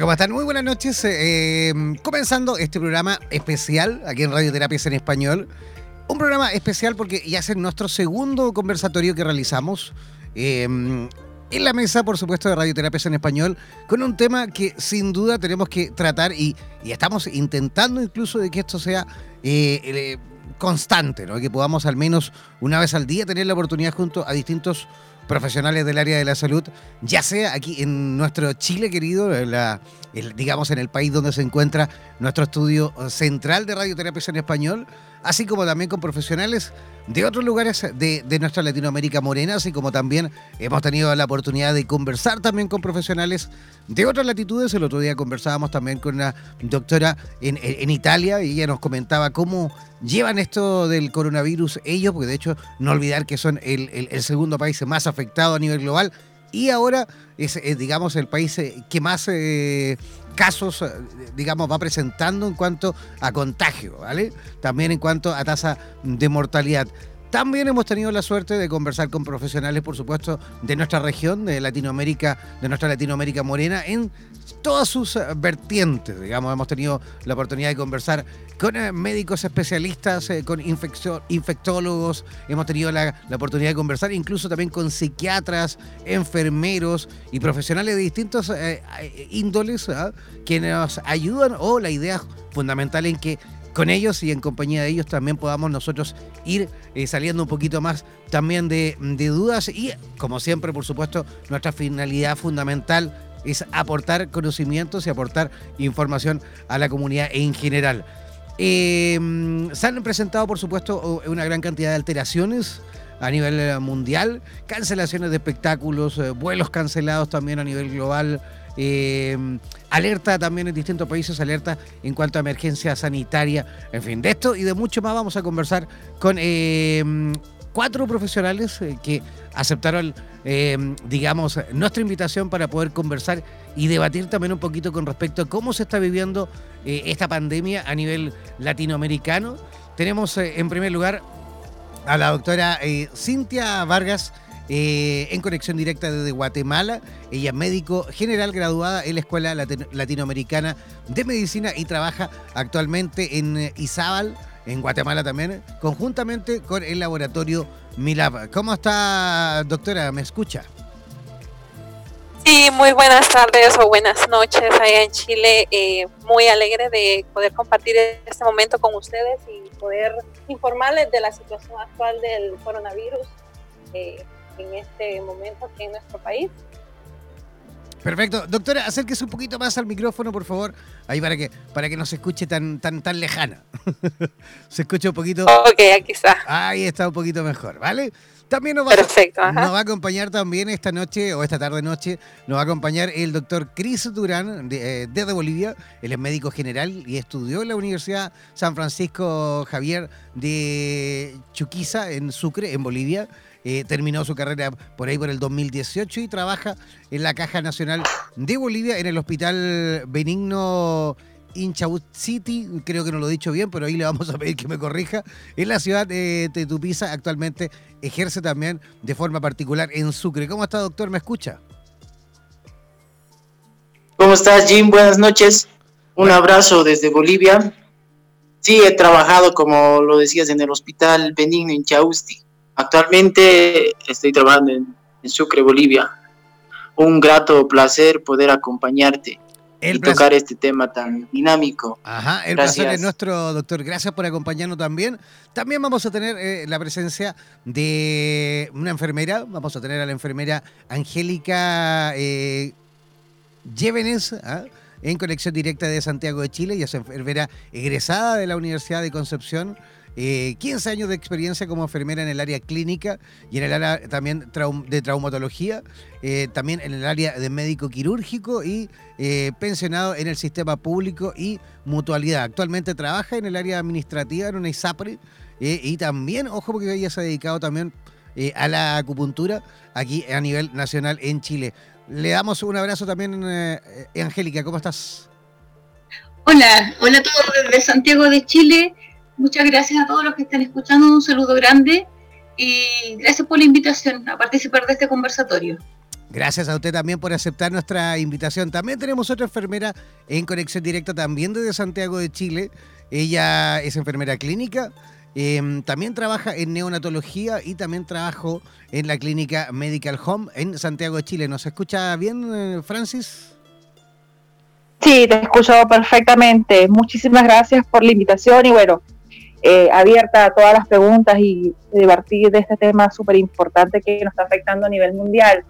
¿Cómo están? Muy buenas noches. Eh, em, comenzando este programa especial aquí en Radioterapias en Español. Un programa especial porque ya es nuestro segundo conversatorio que realizamos. Em, en la mesa, por supuesto, de Radioterapias en Español, con un tema que sin duda tenemos que tratar y, estamos intentando incluso de que esto sea eh, eh, constante, ¿no? que podamos al menos una vez al día tener la oportunidad junto a distintos profesionales del área de la salud, ya sea aquí en nuestro Chile querido, la, digamos en el país donde se encuentra nuestro estudio central de radioterapia en español, así como también con profesionales de otros lugares de, nuestra Latinoamérica morena, así como también hemos tenido la oportunidad de conversar también con profesionales de otras latitudes. El otro día conversábamos también con una doctora en, Italia y ella nos comentaba cómo llevan esto del coronavirus ellos, porque de hecho no olvidar que son el, segundo país más afectado a nivel global y ahora es, digamos, el país eh, que más eh, casos, eh, digamos, va presentando en cuanto a contagio, ¿vale? También en cuanto a tasa de mortalidad. También hemos tenido la suerte de conversar con profesionales, por supuesto, de nuestra región, de Latinoamérica, de nuestra Latinoamérica morena, en todas sus eh, vertientes. Digamos, hemos tenido la oportunidad de conversar con eh, médicos especialistas, eh, con infectólogos, hemos tenido la, oportunidad de conversar incluso también con psiquiatras, enfermeros y profesionales de distintos índoles ¿ah? que nos ayudan o la idea fundamental en que con ellos y en compañía de ellos también podamos nosotros ir saliendo un poquito más también de, de dudas y como siempre por supuesto nuestra finalidad fundamental es aportar conocimientos y aportar información a la comunidad en general. Em, se han presentado, por supuesto, una gran cantidad de alteraciones a nivel eh, mundial, cancelaciones de espectáculos, eh, vuelos cancelados también a nivel global, em, alerta también en distintos países, alerta en cuanto a emergencia sanitaria, en fin, de esto y de mucho más vamos a conversar con em, cuatro profesionales eh, que aceptaron, eh, digamos, nuestra invitación para poder conversar y debatir también un poquito con respecto a cómo se está viviendo esta pandemia a nivel latinoamericano. Tenemos en primer lugar a la doctora Cintia Vargas. En conexión directa desde Guatemala. Ella es médico general graduada en la Escuela Latinoamericana de Medicina y trabaja actualmente en Izabal, en Guatemala también, conjuntamente con el laboratorio Milab. ¿Cómo está, doctora? ¿Me escucha? Sí, muy buenas tardes o buenas noches allá en Chile. Eh, muy alegre de poder compartir este momento con ustedes y poder informarles de la situación actual del coronavirus eh, en este momento aquí en nuestro país. Perfecto. Doctora, acérquese un poquito más al micrófono, por favor. Ahí para que, para que no se escuche tan, tan, tan lejana. se escucha un poquito. Ok, aquí está. Ahí está un poquito mejor, ¿vale? También nos va, Perfecto, nos va a acompañar también esta noche o esta tarde noche, nos va a acompañar el doctor Cris Durán de, eh, desde Bolivia. Él es médico general y estudió en la Universidad San Francisco Javier de Chuquiza en Sucre, en Bolivia. Eh, terminó su carrera por ahí por el 2018 y trabaja en la Caja Nacional de Bolivia en el Hospital Benigno Inchaut City, creo que no lo he dicho bien, pero ahí le vamos a pedir que me corrija. En la ciudad de Tetupiza actualmente ejerce también de forma particular en Sucre. ¿Cómo está, doctor? ¿Me escucha? ¿Cómo estás, Jim? Buenas noches. Un abrazo desde Bolivia. Sí, he trabajado, como lo decías, en el Hospital Benigno Inchausti. Actualmente estoy trabajando en, Sucre, Bolivia. Un grato placer poder acompañarte y tocar este tema tan dinámico. Ajá, el placer es nuestro, doctor. Gracias por acompañarnos también. También vamos a tener eh, la presencia de una enfermera. Vamos a tener a la enfermera Angélica eh, ¿ah? en conexión directa de Santiago de Chile. y es enfermera egresada de la Universidad de Concepción. 15 eh, años de experiencia como enfermera en el área clínica y en el área también de traumatología, eh, también en el área de médico quirúrgico y eh, pensionado en el sistema público y mutualidad. Actualmente trabaja en el área administrativa en una ISAPRE y también, ojo, porque ella se ha dedicado también a la acupuntura aquí a nivel nacional en Chile. Le damos un abrazo también, Angélica, ¿cómo estás? Hola, hola a todos desde Santiago de Chile. Muchas gracias a todos los que están escuchando, un saludo grande y gracias por la invitación a participar de este conversatorio. Gracias a usted también por aceptar nuestra invitación. También tenemos otra enfermera en conexión directa también desde Santiago de Chile. Ella es enfermera clínica, em, también trabaja en neonatología y también trabajó en la clínica Medical Home en Santiago de Chile. ¿Nos escucha bien, eh, Francis? Sí, te escucho perfectamente. Muchísimas gracias por la invitación y bueno, eh, abierta a todas las preguntas y debatir de este tema súper importante que nos está afectando a nivel mundial,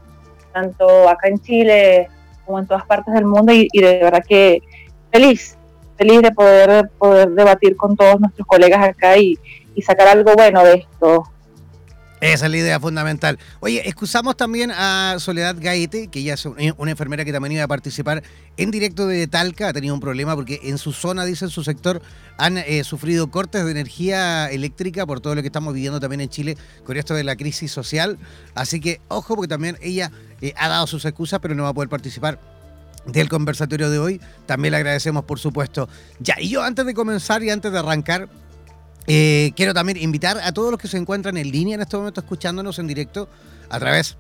tanto acá en Chile como en todas partes del mundo y, de verdad que feliz, feliz de poder, poder debatir con todos nuestros colegas acá y, y sacar algo bueno de esto, esa es la idea fundamental. Oye, excusamos también a Soledad Gaete, que ella es una enfermera que también iba a participar en directo de Talca. Ha tenido un problema porque en su zona, dice en su sector, han eh, sufrido cortes de energía eléctrica por todo lo que estamos viviendo también en Chile con esto de la crisis social. Así que, ojo, porque también ella eh, ha dado sus excusas, pero no va a poder participar del conversatorio de hoy. También le agradecemos, por supuesto. Ya, y yo antes de comenzar y antes de arrancar, eh, quiero también invitar a todos los que se encuentran en línea en este momento escuchándonos en directo a través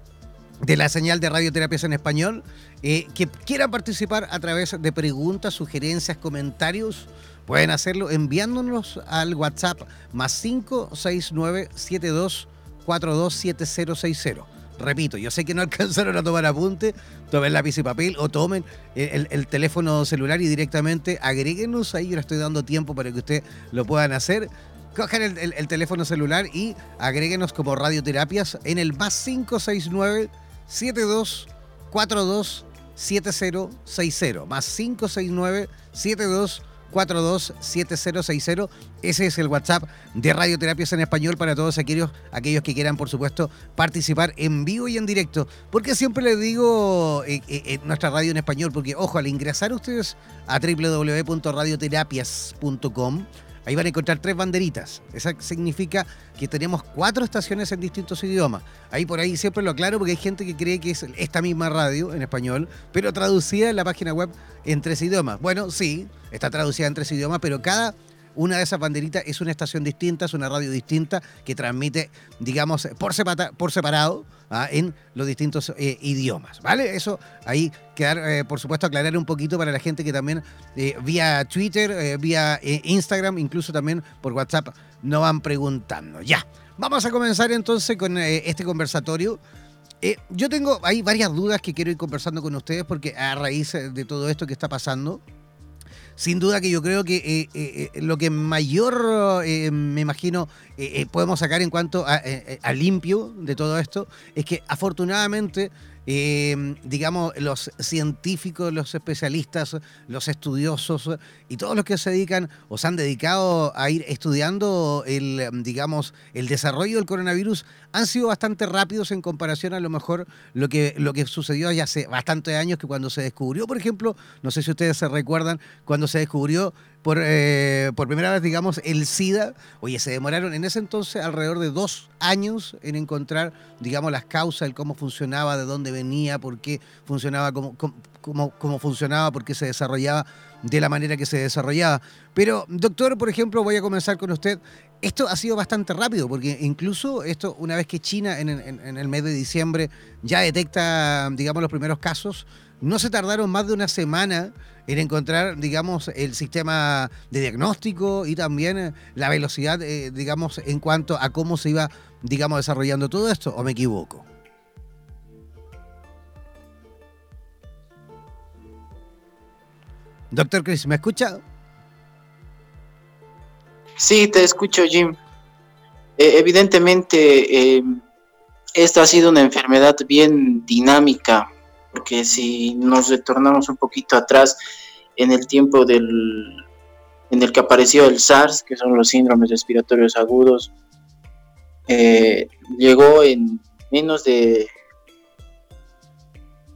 de la señal de radioterapias en español, eh, que quieran participar a través de preguntas, sugerencias, comentarios, pueden hacerlo enviándonos al WhatsApp más 569 72427060 Repito, yo sé que no alcanzaron a tomar apunte, tomen lápiz y papel o tomen el, el, teléfono celular y directamente agréguenos. Ahí, yo le estoy dando tiempo para que ustedes lo puedan hacer cojan el, teléfono celular y agréguenos como radioterapias en el más 569 7242 7060 más 569 7242 7060 ese es el WhatsApp de Radioterapias en Español para todos aquellos, aquellos que quieran, por supuesto, participar en vivo y en directo. Porque siempre les digo eh, eh, nuestra radio en español, porque ojo, al ingresar ustedes a www.radioterapias.com, ahí van a encontrar tres banderitas. Eso significa que tenemos cuatro estaciones en distintos idiomas. Ahí por ahí siempre lo aclaro porque hay gente que cree que es esta misma radio en español, pero traducida en la página web en tres idiomas. Bueno, sí, está traducida en tres idiomas, pero cada una de esas banderitas es una estación distinta, es una radio distinta que transmite, digamos, por, separado ¿ah? en los distintos eh, idiomas, ¿vale? Eso ahí quedar, eh, por supuesto, aclarar un poquito para la gente que también eh, vía Twitter, vía Instagram, incluso también por WhatsApp, nos van preguntando. Ya, vamos a comenzar entonces con este conversatorio. yo tengo, hay varias dudas que quiero ir conversando con ustedes porque a raíz de todo esto que está pasando, sin duda que yo creo que eh, eh, eh, lo que mayor, me imagino, podemos sacar en cuanto a, limpio de todo esto es que afortunadamente eh, digamos, los científicos, los especialistas, los estudiosos y todos los que se dedican o se han dedicado a ir estudiando el, digamos, el desarrollo del coronavirus han sido bastante rápidos en comparación a lo mejor lo que, lo que sucedió ya hace bastantes años que cuando se descubrió, por ejemplo, no sé si ustedes se recuerdan, cuando se descubrió por, eh, por primera vez, digamos, el SIDA. Oye, se demoraron en ese entonces alrededor de dos años en encontrar, digamos, las causas, el cómo funcionaba, de dónde venía, por qué funcionaba, cómo, cómo, cómo funcionaba, por qué se desarrollaba de la manera que se desarrollaba. Pero, doctor, por ejemplo, voy a comenzar con usted. Esto ha sido bastante rápido, porque incluso esto, una vez que China en, el mes de diciembre ya detecta, digamos, los primeros casos, no se tardaron más de una semana en encontrar, digamos, el sistema de diagnóstico y también eh, la velocidad, eh, digamos, en cuanto a cómo se iba, digamos, desarrollando todo esto, ¿o me equivoco? Doctor Chris, ¿me escucha? Sí, te escucho, Jim. Eh, evidentemente, esta ha sido una enfermedad bien dinámica porque si nos retornamos un poquito atrás en el tiempo del, en el que apareció el SARS, que son los síndromes respiratorios agudos, eh, llegó en menos de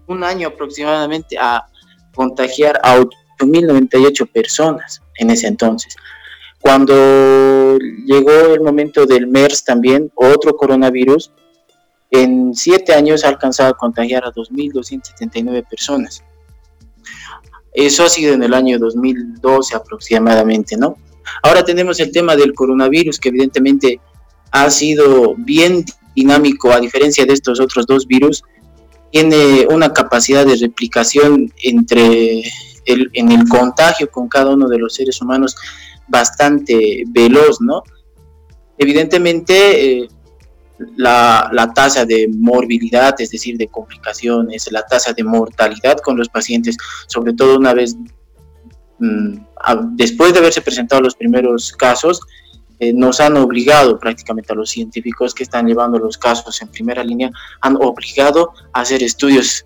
un año aproximadamente a contagiar a 8.098 personas en ese entonces. Cuando llegó el momento del MERS también, otro coronavirus, en siete años ha alcanzado a contagiar a 2.279 personas. Eso ha sido en el año 2012 aproximadamente, ¿no? Ahora tenemos el tema del coronavirus, que evidentemente ha sido bien dinámico, a diferencia de estos otros dos virus, tiene una capacidad de replicación entre el, en el contagio con cada uno de los seres humanos bastante veloz, ¿no? Evidentemente, eh, la, tasa de morbilidad, es decir, de complicaciones, la tasa de mortalidad con los pacientes, sobre todo una vez mm, después de haberse presentado los primeros casos, eh, nos han obligado prácticamente a los científicos que están llevando los casos en primera línea, han obligado a hacer estudios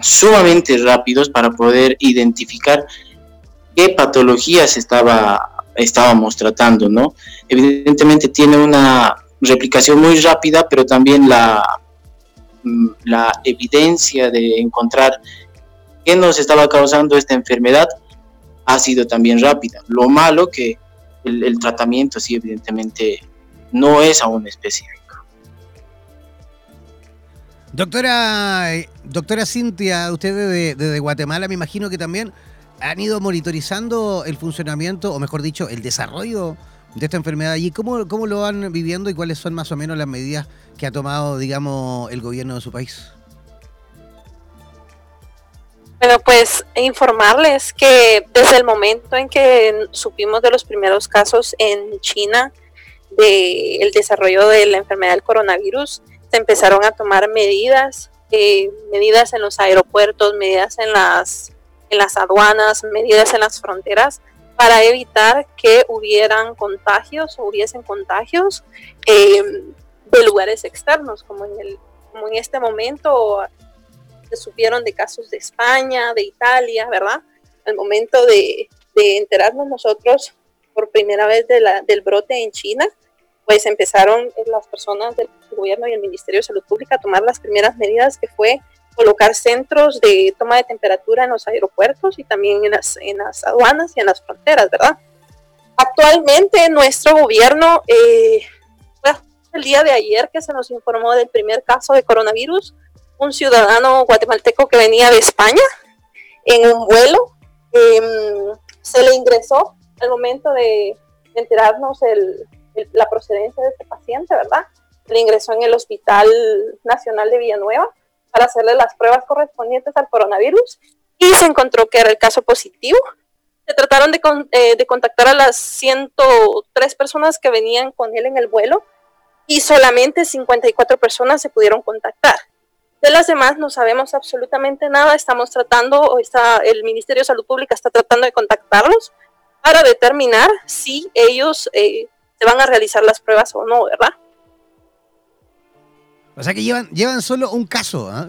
sumamente rápidos para poder identificar qué patologías estaba, estábamos tratando, ¿no? Evidentemente tiene una replicación muy rápida, pero también la, mm, la evidencia de encontrar qué nos estaba causando esta enfermedad ha sido también rápida. Lo malo que el, tratamiento sí evidentemente no es aún específico. Doctora, doctora Cintia, usted desde Guatemala me imagino que también han ido monitorizando el funcionamiento, o mejor dicho, el desarrollo de esta enfermedad allí. ¿Cómo, ¿Cómo lo van viviendo y cuáles son más o menos las medidas que ha tomado, digamos, el gobierno de su país? Bueno, pues informarles que desde el momento en que supimos de los primeros casos en China del desarrollo de la enfermedad del coronavirus, se empezaron a tomar medidas, eh, medidas en los aeropuertos, medidas en las, en las aduanas, medidas en las fronteras para evitar que hubieran contagios o hubiesen contagios eh, de lugares externos, como en, el, como en este momento se supieron de casos de España, de Italia, ¿verdad? Al momento de, enterarnos nosotros por primera vez del brote en China, pues empezaron las personas del gobierno y el Ministerio de Salud Pública a tomar las primeras medidas que fue colocar centros de toma de temperatura en los aeropuertos y también en las, en las aduanas y en las fronteras, ¿verdad? Actualmente nuestro gobierno, eh, el día de ayer que se nos informó del primer caso de coronavirus, un ciudadano guatemalteco que venía de España en un vuelo, em, se le ingresó al momento de enterarnos el, la procedencia de este paciente, ¿verdad? Le ingresó en el Hospital Nacional de Villanueva para hacerle las pruebas correspondientes al coronavirus y se encontró que era el caso positivo. Se trataron de, eh, de contactar a las 103 personas que venían con él en el vuelo y solamente 54 personas se pudieron contactar. De las demás no sabemos absolutamente nada, estamos tratando, o está, el Ministerio de Salud Pública está tratando de contactarlos para determinar si ellos eh, se van a realizar las pruebas o no, ¿verdad? O sea que llevan, llevan solo un caso, ¿ah?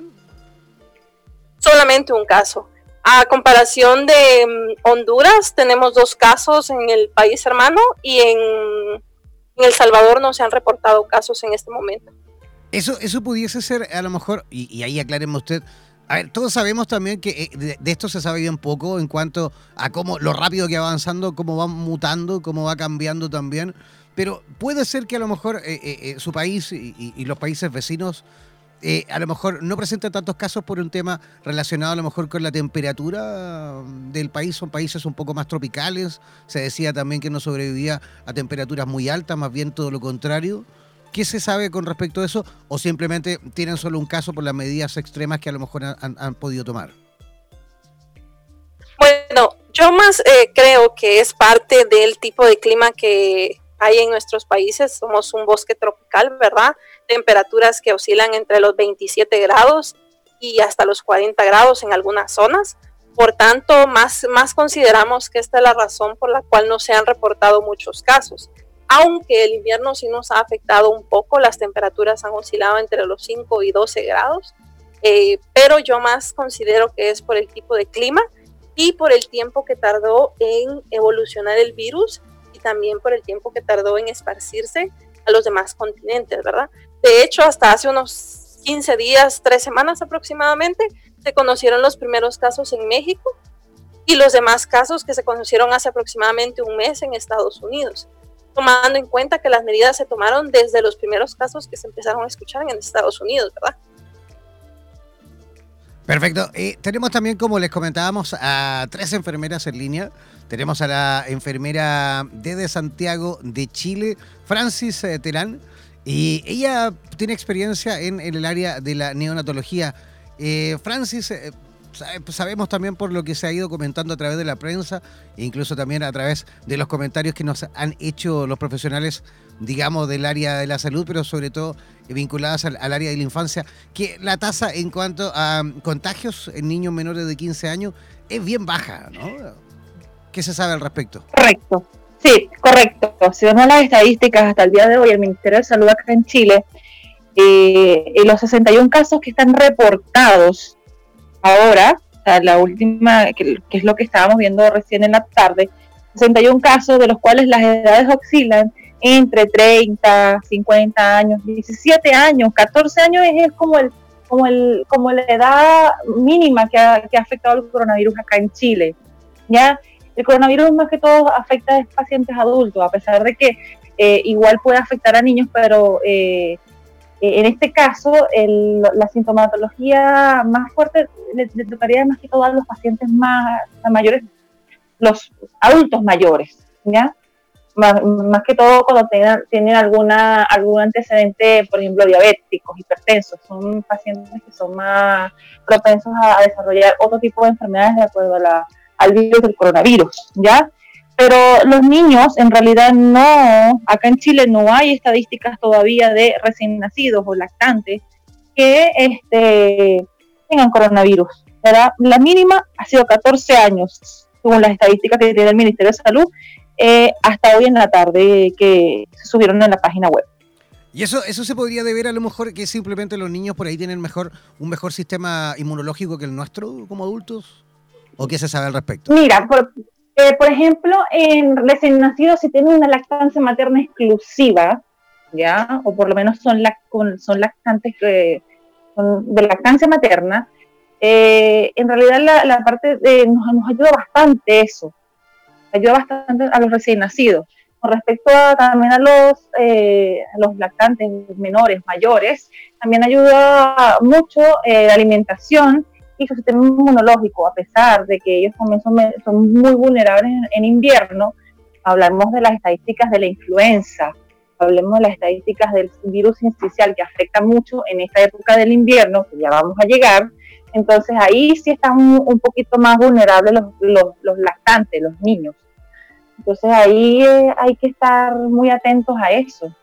Solamente un caso. A comparación de mm, Honduras, tenemos dos casos en el país hermano y en, El Salvador no se han reportado casos en este momento. Eso, eso pudiese ser a lo mejor, y, ahí aclaremos usted, a ver, todos sabemos también que eh, de, esto se sabe bien poco en cuanto a cómo lo rápido que va avanzando, cómo va mutando, cómo va cambiando también. Pero puede ser que a lo mejor eh, eh, su país y, los países vecinos a lo mejor no presenten tantos casos por un tema relacionado a lo mejor con la temperatura del país. Son países un poco más tropicales. Se decía también que no sobrevivía a temperaturas muy altas, más bien todo lo contrario. ¿Qué se sabe con respecto a eso? ¿O simplemente tienen solo un caso por las medidas extremas que a lo mejor han, podido tomar? Bueno, yo más eh, creo que es parte del tipo de clima que hay en nuestros países. Somos un bosque tropical, ¿verdad? Temperaturas que oscilan entre los 27 grados y hasta los 40 grados en algunas zonas. Por tanto, más, más consideramos que esta es la razón por la cual no se han reportado muchos casos aunque el invierno sí nos ha afectado un poco, las temperaturas han oscilado entre los 5 y 12 grados, eh, pero yo más considero que es por el tipo de clima y por el tiempo que tardó en evolucionar el virus también por el tiempo que tardó en esparcirse a los demás continentes, ¿verdad? De hecho, hasta hace unos 15 días, 3 semanas aproximadamente, se conocieron los primeros casos en México y los demás casos que se conocieron hace aproximadamente un mes en Estados Unidos tomando en cuenta que las medidas se tomaron desde los primeros casos que se empezaron a escuchar en Estados Unidos, ¿verdad? Perfecto. Eh, tenemos también, como les comentábamos, a tres enfermeras en línea. Tenemos a la enfermera de Santiago de Chile, Francis eh, Terán, y ella tiene experiencia en, el área de la neonatología. Eh, Francis, pues, sabemos también por lo que se ha ido comentando a través de la prensa, e incluso también a través de los comentarios que nos han hecho los profesionales, digamos, del área de la salud, pero sobre todo vinculadas al, área de la infancia, que la tasa en cuanto a contagios en niños menores de 15 años es bien baja, ¿no? ¿Qué se sabe al respecto? Correcto. Sí, correcto. Si vemos las estadísticas hasta el día de hoy, el Ministerio de Salud acá en Chile, eh, en los 61 casos que están reportados ahora, la última, que, es lo que estábamos viendo recién en la tarde, 61 casos de los cuales las edades oscilan entre 30, 50 años, 17 años, 14 años es, como el como el como la edad mínima que ha, que ha afectado el coronavirus acá en Chile. Ya el coronavirus más que todo afecta a pacientes adultos, a pesar de que eh, igual puede afectar a niños, pero eh, eh, en este caso, la sintomatología más fuerte le, tocaría más que todo a los pacientes más mayores, los adultos mayores, ¿ya? Más, que todo cuando tengan, tienen alguna, algún antecedente, por ejemplo, diabéticos, hipertensos, son pacientes que son más propensos a, desarrollar otro tipo de enfermedades de acuerdo a la, al virus del coronavirus, ¿ya? Pero los niños, en realidad no, acá en Chile no hay estadísticas todavía de recién nacidos o lactantes que este, tengan coronavirus. ¿verdad? La mínima ha sido 14 años, según las estadísticas que tiene el Ministerio de Salud, eh, hasta hoy en la tarde que se subieron en la página web. ¿Y eso, eso se podría deber a lo mejor que simplemente los niños por ahí tienen mejor, un mejor sistema inmunológico que el nuestro como adultos? ¿O qué se sabe al respecto? Mira, por, eh, por ejemplo, en recién nacidos, si tienen una lactancia materna exclusiva, ¿ya? O por lo menos son, son lactantes que, de lactancia materna, eh, en realidad la, parte de, nos, nos, ayuda bastante eso. ayuda bastante a los recién nacidos. Con respecto a, también a los, eh, los lactantes menores, mayores, también ayuda mucho eh, la alimentación y su sistema inmunológico, a pesar de que ellos también son, muy vulnerables en, invierno. Hablamos de las estadísticas de la influenza, hablemos de las estadísticas del virus incisional que afecta mucho en esta época del invierno, que ya vamos a llegar. Entonces ahí sí están un, poquito más vulnerables los, los, los lactantes, los niños. Entonces ahí eh, hay que estar muy atentos a eso.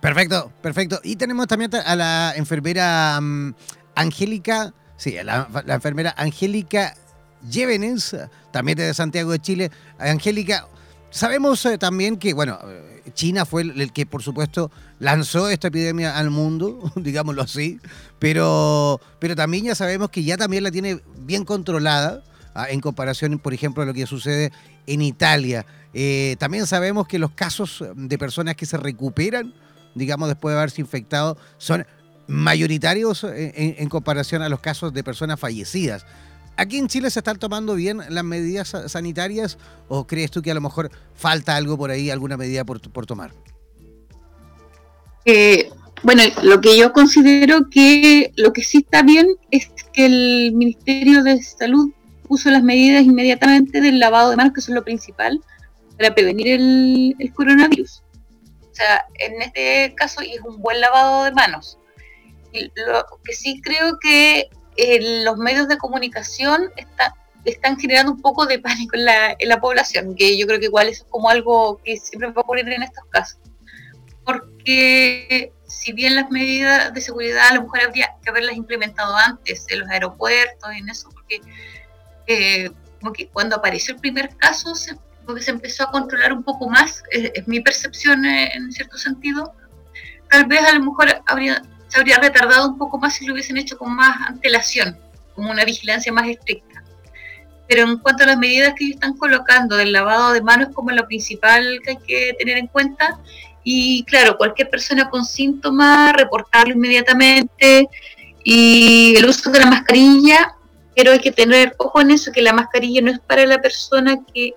Perfecto, perfecto. Y tenemos también a la enfermera mm, Angélica, sí, la, enfermera Angélica Llévenes, también de Santiago de Chile. Angélica, sabemos eh, también que, bueno, eh, China fue el, que, por supuesto, lanzó esta epidemia al mundo, digámoslo así, pero, pero también ya sabemos que ya también la tiene bien controlada ah, en comparación, por ejemplo, a lo que sucede en Italia. Eh, también sabemos que los casos de personas que se recuperan, digamos, después de haberse infectado, son mayoritarios en, comparación a los casos de personas fallecidas. ¿Aquí en Chile se están tomando bien las medidas sanitarias o crees tú que a lo mejor falta algo por ahí, alguna medida por, tomar? Eh, bueno, lo que yo considero que lo que sí está bien es que el Ministerio de Salud puso las medidas inmediatamente del lavado de manos, que es lo principal, para prevenir el, coronavirus. O sea, en este caso, y es un buen lavado de manos. Lo que sí creo que eh, los medios de comunicación están generando un poco de pánico en la, población, que yo creo que igual es como algo que siempre va a ocurrir en estos casos. Porque si bien las medidas de seguridad a lo mejor habría que haberlas implementado antes en los aeropuertos y en eso, porque eh, como que cuando apareció el primer caso, se, se empezó a controlar un poco más, es, mi percepción eh, en cierto sentido. Tal vez a lo mejor habría, habría retardado un poco más si lo hubiesen hecho con más antelación, como una vigilancia más estricta. Pero en cuanto a las medidas que están colocando del lavado de manos como lo principal que hay que tener en cuenta, y claro, cualquier persona con síntomas, reportarlo inmediatamente, y el uso de la mascarilla, pero hay que tener ojo en eso, que la mascarilla no es para la persona que,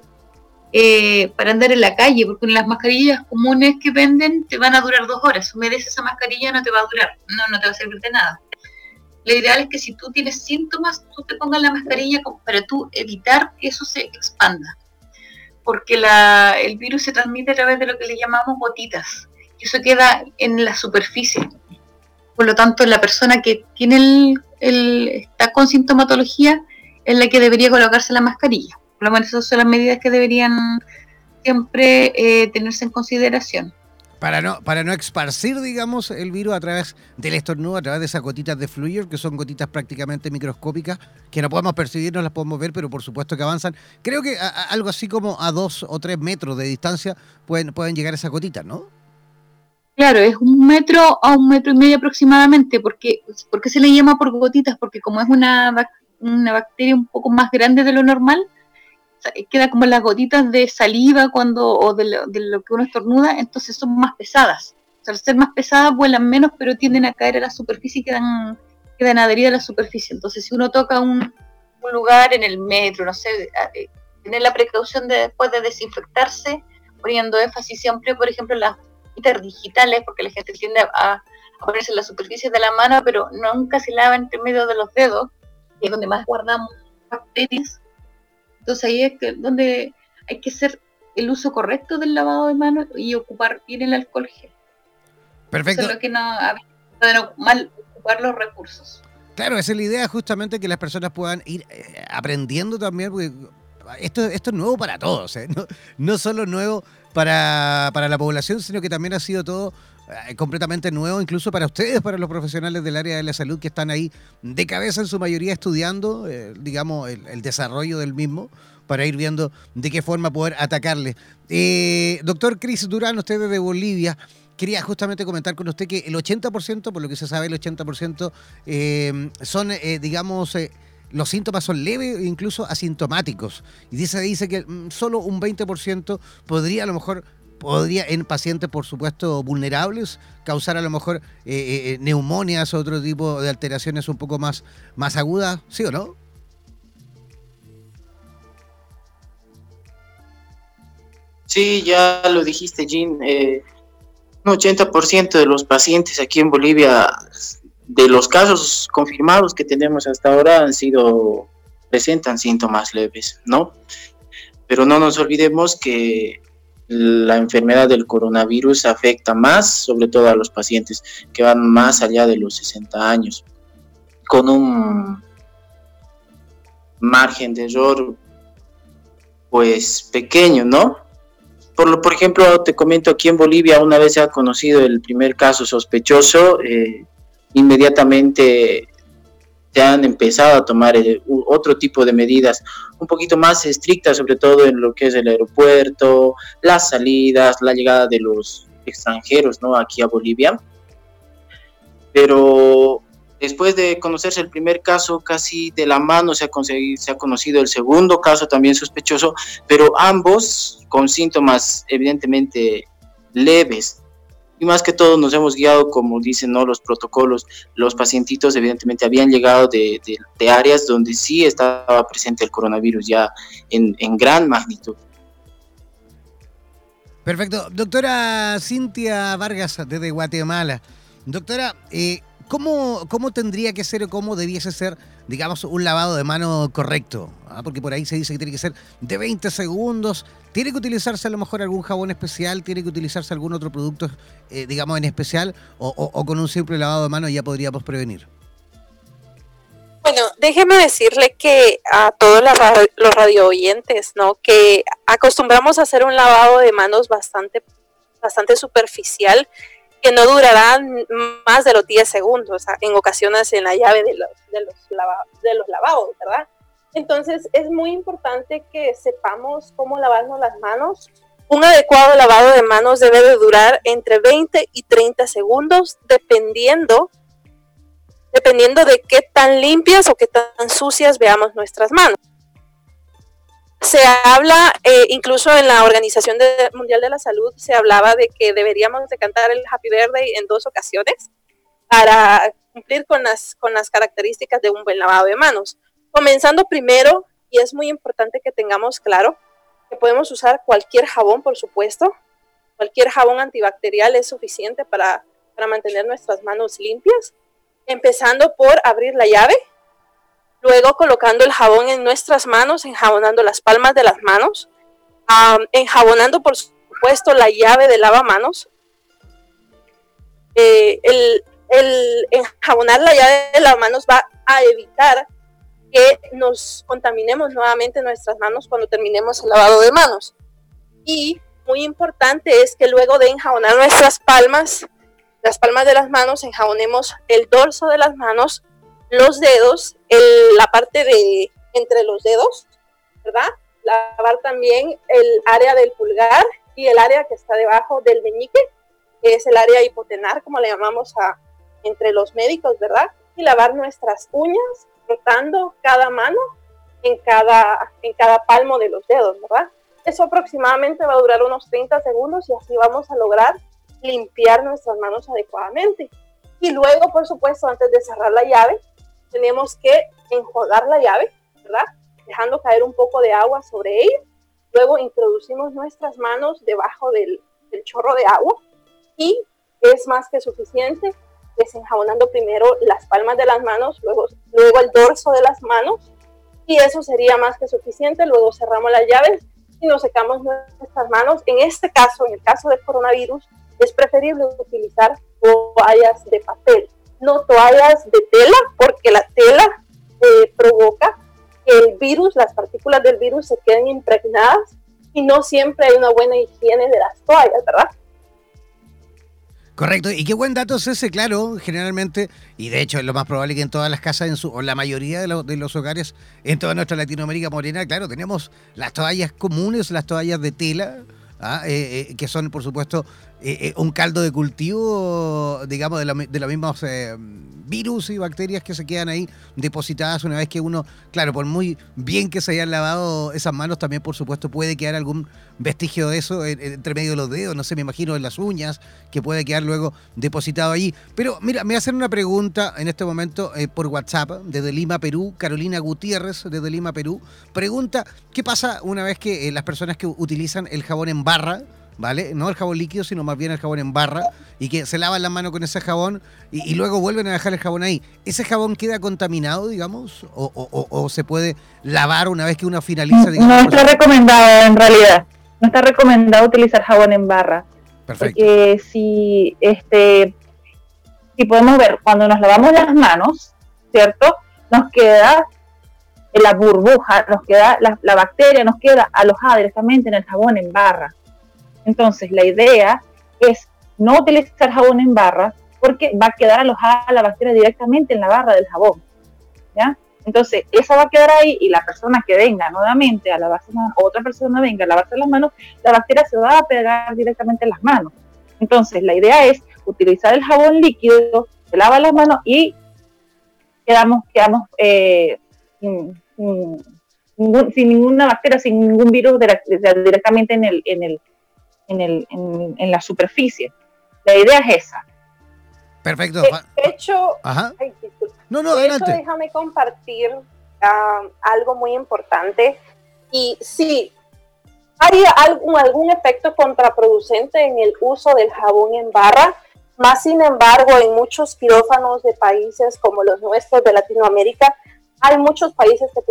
eh, para andar en la calle, porque las mascarillas comunes que venden te van a durar dos horas. Humedece esa mascarilla, no te va a durar, no, no te va a servir de nada. Lo ideal es que si tú tienes síntomas, tú te pongas la mascarilla para tú evitar que eso se expanda. Porque la, el virus se transmite a través de lo que le llamamos gotitas. Y eso queda en la superficie. Por lo tanto, la persona que tiene el, está con sintomatología es la que debería colocarse la mascarilla. Por lo menos esas son las medidas que deberían siempre eh, tenerse en consideración. Para no, para no esparcir, digamos, el virus a través del estornudo, a través de esas gotitas de fluir, que son gotitas prácticamente microscópicas, que no podemos percibir, no las podemos ver, pero por supuesto que avanzan. Creo que algo así como a dos o tres metros de distancia pueden, pueden llegar esas gotitas, ¿no? Claro, es un metro a un metro y medio aproximadamente. porque ¿Por qué se le llama por gotitas? Porque como es una, una bacteria un poco más grande de lo normal, queda como las gotitas de saliva cuando o de lo, que uno estornuda, entonces son más pesadas. O sea, al ser más pesadas vuelan menos, pero tienden a caer a la superficie y quedan, quedan adheridas a la superficie. Entonces, si uno toca un, un lugar en el metro, no sé, eh, tener la precaución de después de desinfectarse, poniendo énfasis siempre, por ejemplo, en las digitales, porque la gente tiende a, ponerse en la superficie de la mano, pero nunca se lava entre medio de los dedos, que es donde más guardamos bacterias. Entonces ahí es que, donde hay que hacer el uso correcto del lavado de manos y ocupar bien el alcohol gel. Perfecto. Solo que no, no mal ocupar los recursos. Claro, esa es la idea justamente que las personas puedan ir eh, aprendiendo también, porque esto, esto es nuevo para todos, ¿eh? no, no solo nuevo para, para la población, sino que también ha sido todo completamente nuevo, incluso para ustedes, para los profesionales del área de la salud que están ahí de cabeza en su mayoría estudiando, eh, digamos, el, desarrollo del mismo, para ir viendo de qué forma poder atacarle. Eh, doctor Cris Durán, usted de Bolivia, quería justamente comentar con usted que el 80%, por lo que se sabe, el 80% son, digamos, los síntomas son leves e incluso asintomáticos. Y dice, dice que mm, solo un 20% podría a lo mejor podría en pacientes, por supuesto, vulnerables, causar a lo mejor eh, eh, eh, neumonias o otro tipo de alteraciones un poco más, más agudas, ¿sí o no? Sí, ya lo dijiste, Jean. Eh, un 80% de los pacientes aquí en Bolivia, de los casos confirmados que tenemos hasta ahora, han sido presentan síntomas leves, ¿no? Pero no nos olvidemos que la enfermedad del coronavirus afecta más, sobre todo a los pacientes que van más allá de los 60 años, con un margen de error pues pequeño, ¿no? Por, lo, por ejemplo, te comento aquí en Bolivia, una vez se ha conocido el primer caso sospechoso, eh, inmediatamente se han empezado a tomar eh, otro tipo de medidas un poquito más estrictas, sobre todo en lo que es el aeropuerto, las salidas, la llegada de los extranjeros, ¿no? Aquí a Bolivia. Pero después de conocerse el primer caso, casi de la mano se ha, se ha conocido el segundo caso también sospechoso, pero ambos con síntomas evidentemente leves y más que todo nos hemos guiado, como dicen los protocolos, los pacientitos evidentemente habían llegado de, áreas donde sí estaba presente el coronavirus ya en, gran magnitud. Perfecto. Doctora Cintia Vargas, desde Guatemala. Doctora, eh, ¿cómo, ¿cómo tendría que ser o cómo debiese ser, digamos, un lavado de mano correcto? ¿Ah? Porque por ahí se dice que tiene que ser de 20 segundos. ¿Tiene que utilizarse a lo mejor algún jabón especial? ¿Tiene que utilizarse algún otro producto, eh, digamos, en especial? O, con un simple lavado de mano ya podríamos prevenir? Bueno, déjeme decirle que a todos los radio oyentes, ¿no? Que acostumbramos a hacer un lavado de manos bastante, bastante superficial, que no durará más de los 10 segundos, en ocasiones en la llave de los, de los, de los lavados, ¿verdad? Entonces es muy importante que sepamos cómo lavarnos las manos. Un adecuado lavado de manos debe de durar entre 20 y 30 segundos dependiendo dependiendo de qué tan limpias o qué tan sucias veamos nuestras manos. Se habla, eh, incluso en la Organización Mundial de la Salud, se hablaba de que deberíamos de cantar el Happy Birthday en dos ocasiones para cumplir con las, con las características de un buen lavado de manos. Comenzando primero, y es muy importante que tengamos claro que podemos usar cualquier jabón, por supuesto. Cualquier jabón antibacterial es suficiente para, mantener nuestras manos limpias. Empezando por abrir la llave, luego colocando el jabón en nuestras manos, enjabonando las palmas de las manos, enjabonando por supuesto la llave de lavamanos. Eh, el, enjabonar la llave de lavamanos va a evitar que nos contaminemos nuevamente nuestras manos cuando terminemos el lavado de manos. Y muy importante es que luego de enjabonar nuestras palmas, las palmas de las manos, enjabonemos el dorso de las manos, los dedos, la parte de entre los dedos, ¿verdad? Lavar también el área del pulgar y el área que está debajo del meñique, que es el área hipotenar, como le llamamos a, entre los médicos, ¿verdad? Y lavar nuestras uñas, frotando cada mano en cada, en cada palmo de los dedos, ¿verdad? Eso aproximadamente va a durar unos 30 segundos y así vamos a lograr limpiar nuestras manos adecuadamente. Y luego, por supuesto, antes de cerrar la llave, tenemos que enjuagar la llave, ¿verdad? Dejando caer un poco de agua sobre ella. Luego introducimos nuestras manos debajo del, del chorro de agua y es más que suficiente desenjabonando primero las palmas de las manos, luego, luego el dorso de las manos, y eso sería más que suficiente. Luego cerramos las llaves y nos secamos nuestras manos. En este caso, en el caso del coronavirus, es preferible utilizar toallas de papel, no toallas de tela, porque la tela eh, provoca que el virus, las partículas del virus se queden impregnadas y no siempre hay una buena higiene de las toallas, ¿verdad? Correcto, y qué buen dato es ese, claro, generalmente, y de hecho es lo más probable que en todas las casas, en su, o la mayoría de, los hogares en toda nuestra Latinoamérica morena, claro, tenemos las toallas comunes, las toallas de tela, ¿ah? eh, eh, que son por supuesto eh, un caldo de cultivo, digamos, de, la, de los mismos virus y bacterias que se quedan ahí depositadas una vez que uno, claro, por muy bien que se hayan lavado esas manos, también por supuesto puede quedar algún vestigio de eso entre medio de los dedos, no sé, me imagino en las uñas, que puede quedar luego depositado ahí. Pero mira, me hacen una pregunta en este momento eh, por WhatsApp desde Lima, Perú, Carolina Gutiérrez desde Lima, Perú, pregunta, ¿qué pasa una vez que eh, las personas que utilizan el jabón en barra, ¿vale? No el jabón líquido, sino más bien el jabón en barra, y que se lavan la mano con ese jabón y, luego vuelven a dejar el jabón ahí. ¿Ese jabón queda contaminado, digamos? ¿O, se puede lavar una vez que uno finaliza? Digamos, no está recomendado en realidad. No está recomendado utilizar jabón en barra. Perfecto. Porque si, este, si podemos ver, cuando nos lavamos las manos, ¿cierto? Nos queda la burbuja, nos queda la, la bacteria, nos queda alojada directamente en el jabón en barra. Entonces, la idea es no utilizar jabón en barra porque va a quedar alojada la bacteria directamente en la barra del jabón. ¿ya? Entonces, esa va a quedar ahí y la persona que venga nuevamente a lavarse las otra persona venga a lavarse las manos, la bacteria se va a pegar directamente en las manos. Entonces, la idea es utilizar el jabón líquido, se lava las manos y quedamos, quedamos eh, sin, ninguna bacteria, sin ningún virus directamente en el, en, el, en, la superficie. La idea es esa. Perfecto. De hecho, no, no, adelante. déjame compartir ah, algo muy importante. Y sí, hay algún, algún efecto contraproducente en el uso del jabón en barra, más sin embargo, en muchos quirófanos de países como los nuestros de Latinoamérica, hay muchos países que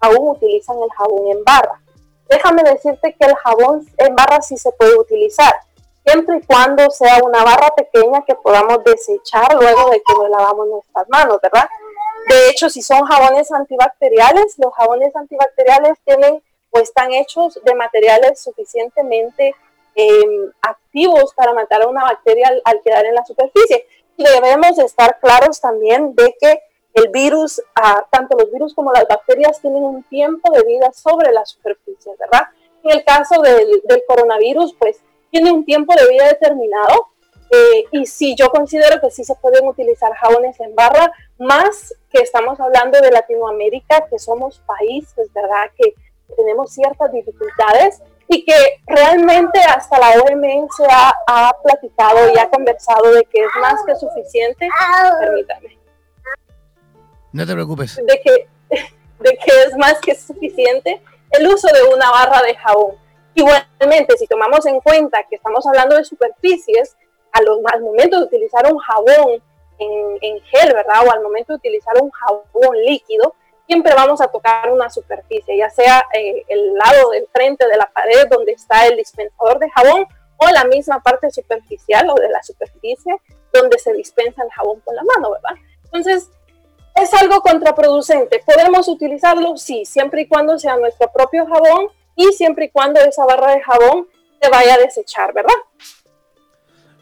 aún utilizan el jabón en barra déjame decirte que el jabón en barra sí se puede utilizar, siempre y cuando sea una barra pequeña que podamos desechar luego de que nos lavamos nuestras manos, ¿verdad? De hecho, si son jabones antibacteriales, los jabones antibacteriales tienen o están hechos de materiales suficientemente em, activos para matar a una bacteria al, quedar en la superficie. Debemos estar claros también de que el virus, ah, tanto los virus como las bacterias tienen un tiempo de vida sobre la superficie, ¿verdad? En el caso del, coronavirus, pues tiene un tiempo de vida determinado eh, y sí, yo considero que sí se pueden utilizar jabones en barra, más que estamos hablando de Latinoamérica, que somos países, ¿verdad? Que tenemos ciertas dificultades y que realmente hasta la OMS ha, ha platicado y ha conversado de que es más que suficiente. Permítame no te preocupes. De que, de que es más que suficiente el uso de una barra de jabón. Igualmente, si tomamos en cuenta que estamos hablando de superficies, a los, al momento de utilizar un jabón en, gel, ¿verdad? O al momento de utilizar un jabón líquido, siempre vamos a tocar una superficie, ya sea eh, el lado del frente de la pared donde está el dispensador de jabón o la misma parte superficial o de la superficie donde se dispensa el jabón con la mano, ¿verdad? Entonces, ¿Es algo contraproducente? ¿Podemos utilizarlo? Sí, siempre y cuando sea nuestro propio jabón y siempre y cuando esa barra de jabón se vaya a desechar, ¿verdad?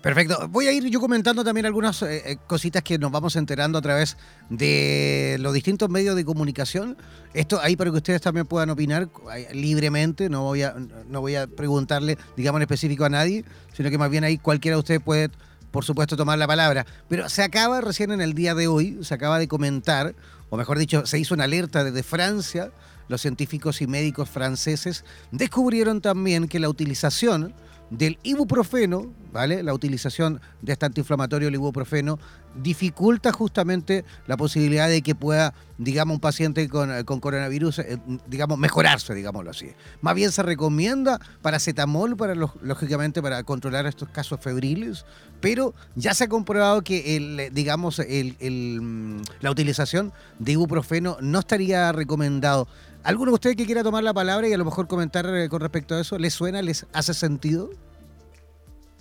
Perfecto. Voy a ir yo comentando también algunas eh, eh, cositas que nos vamos enterando a través de los distintos medios de comunicación. Esto ahí para que ustedes también puedan opinar eh, libremente. No voy a, no voy a preguntarle, digamos, en específico a nadie, sino que más bien ahí cualquiera de ustedes puede por supuesto, tomar la palabra. Pero se acaba recién en el día de hoy, se acaba de comentar, o mejor dicho, se hizo una alerta desde Francia. Los científicos y médicos franceses descubrieron también que la utilización del ibuprofeno, ¿vale? La utilización de este antiinflamatorio, el ibuprofeno, dificulta justamente la posibilidad de que pueda, digamos, un paciente con, coronavirus, eh, digamos, mejorarse, digámoslo así. Más bien se recomienda paracetamol, para lógicamente, para controlar estos casos febriles, pero ya se ha comprobado que, el, digamos, el, mm, la utilización de ibuprofeno no estaría recomendado. ¿Alguno de ustedes que quiera tomar la palabra y a lo mejor comentar eh, con respecto a eso? ¿Les suena? ¿Les hace sentido?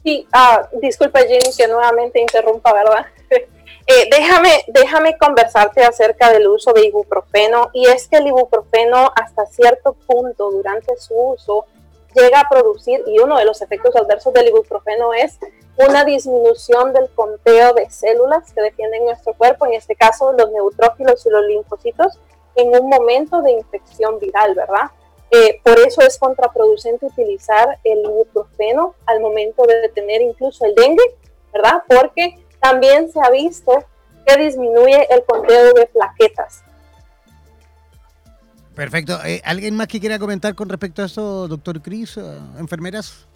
Sí, ah, disculpa Jenny que nuevamente interrumpa, ¿verdad? Eh, déjame, déjame conversarte acerca del uso de ibuprofeno y es que el ibuprofeno hasta cierto punto durante su uso llega a producir, y uno de los efectos adversos del ibuprofeno es una disminución del conteo de células que defienden nuestro cuerpo, en este caso los neutrófilos y los linfocitos, en un momento de infección viral, ¿verdad? Eh, por eso es contraproducente utilizar el ibuprofeno al momento de tener incluso el dengue, ¿verdad? Porque también se ha visto que disminuye el conteo de plaquetas. Perfecto. Eh, ¿Alguien más que quiera comentar con respecto a eso, doctor Cris, eh, enfermeras?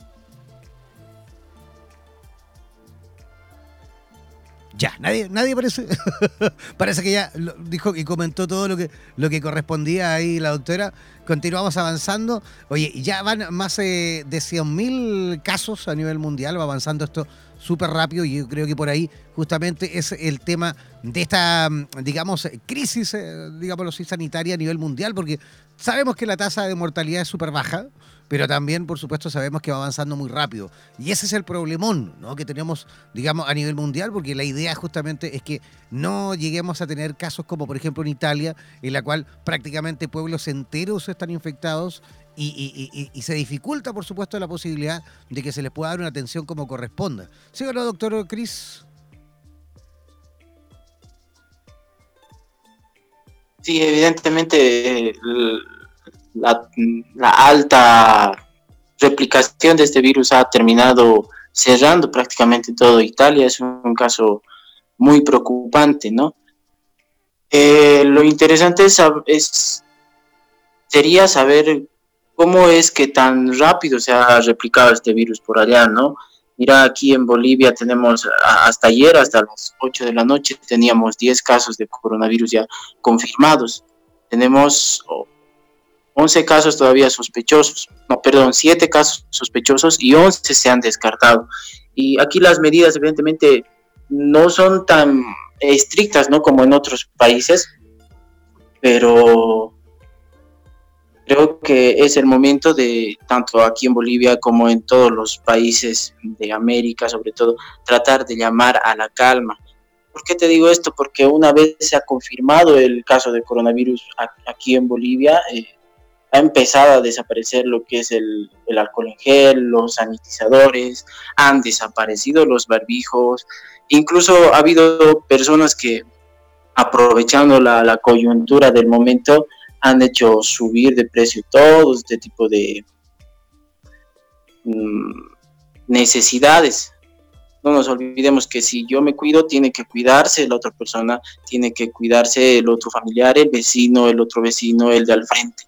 Ya, nadie, nadie parece. parece que ya dijo y comentó todo lo que, lo que correspondía ahí la doctora. Continuamos avanzando. Oye, ya van más eh, de 100.000 casos a nivel mundial, va avanzando esto súper rápido y yo creo que por ahí justamente es el tema de esta, digamos, crisis, eh, digámoslo así, sanitaria a nivel mundial, porque sabemos que la tasa de mortalidad es súper baja, pero también, por supuesto, sabemos que va avanzando muy rápido. Y ese es el problemón ¿no? que tenemos, digamos, a nivel mundial, porque la idea justamente es que no lleguemos a tener casos como, por ejemplo, en Italia, en la cual prácticamente pueblos enteros están infectados y, se dificulta, por supuesto, la posibilidad de que se les pueda dar una atención como corresponda. ¿Sí o no, doctor Cris? Sí, evidentemente la, alta replicación de este virus ha terminado cerrando prácticamente todo Italia. Es un caso muy preocupante, ¿no? Eh, lo interesante es, sería saber cómo es que tan rápido se ha replicado este virus por allá, ¿no? Mira, aquí en Bolivia tenemos, hasta ayer, hasta las 8 de la noche, teníamos 10 casos de coronavirus ya confirmados. Tenemos 11 casos todavía sospechosos, no, perdón, 7 casos sospechosos y 11 se han descartado. Y aquí las medidas evidentemente no son tan estrictas, ¿no? Como en otros países, pero creo que es el momento de, tanto aquí en Bolivia como en todos los países de América, sobre todo, tratar de llamar a la calma. ¿Por qué te digo esto? Porque una vez se ha confirmado el caso de coronavirus aquí en Bolivia, eh, ha empezado a desaparecer lo que es el, alcohol en gel, los sanitizadores, han desaparecido los barbijos, incluso ha habido personas que aprovechando la, coyuntura del momento han hecho subir de precio todo este tipo de mm, necesidades. No nos olvidemos que si yo me cuido, tiene que cuidarse la otra persona, tiene que cuidarse el otro familiar, el vecino, el otro vecino, el de al frente.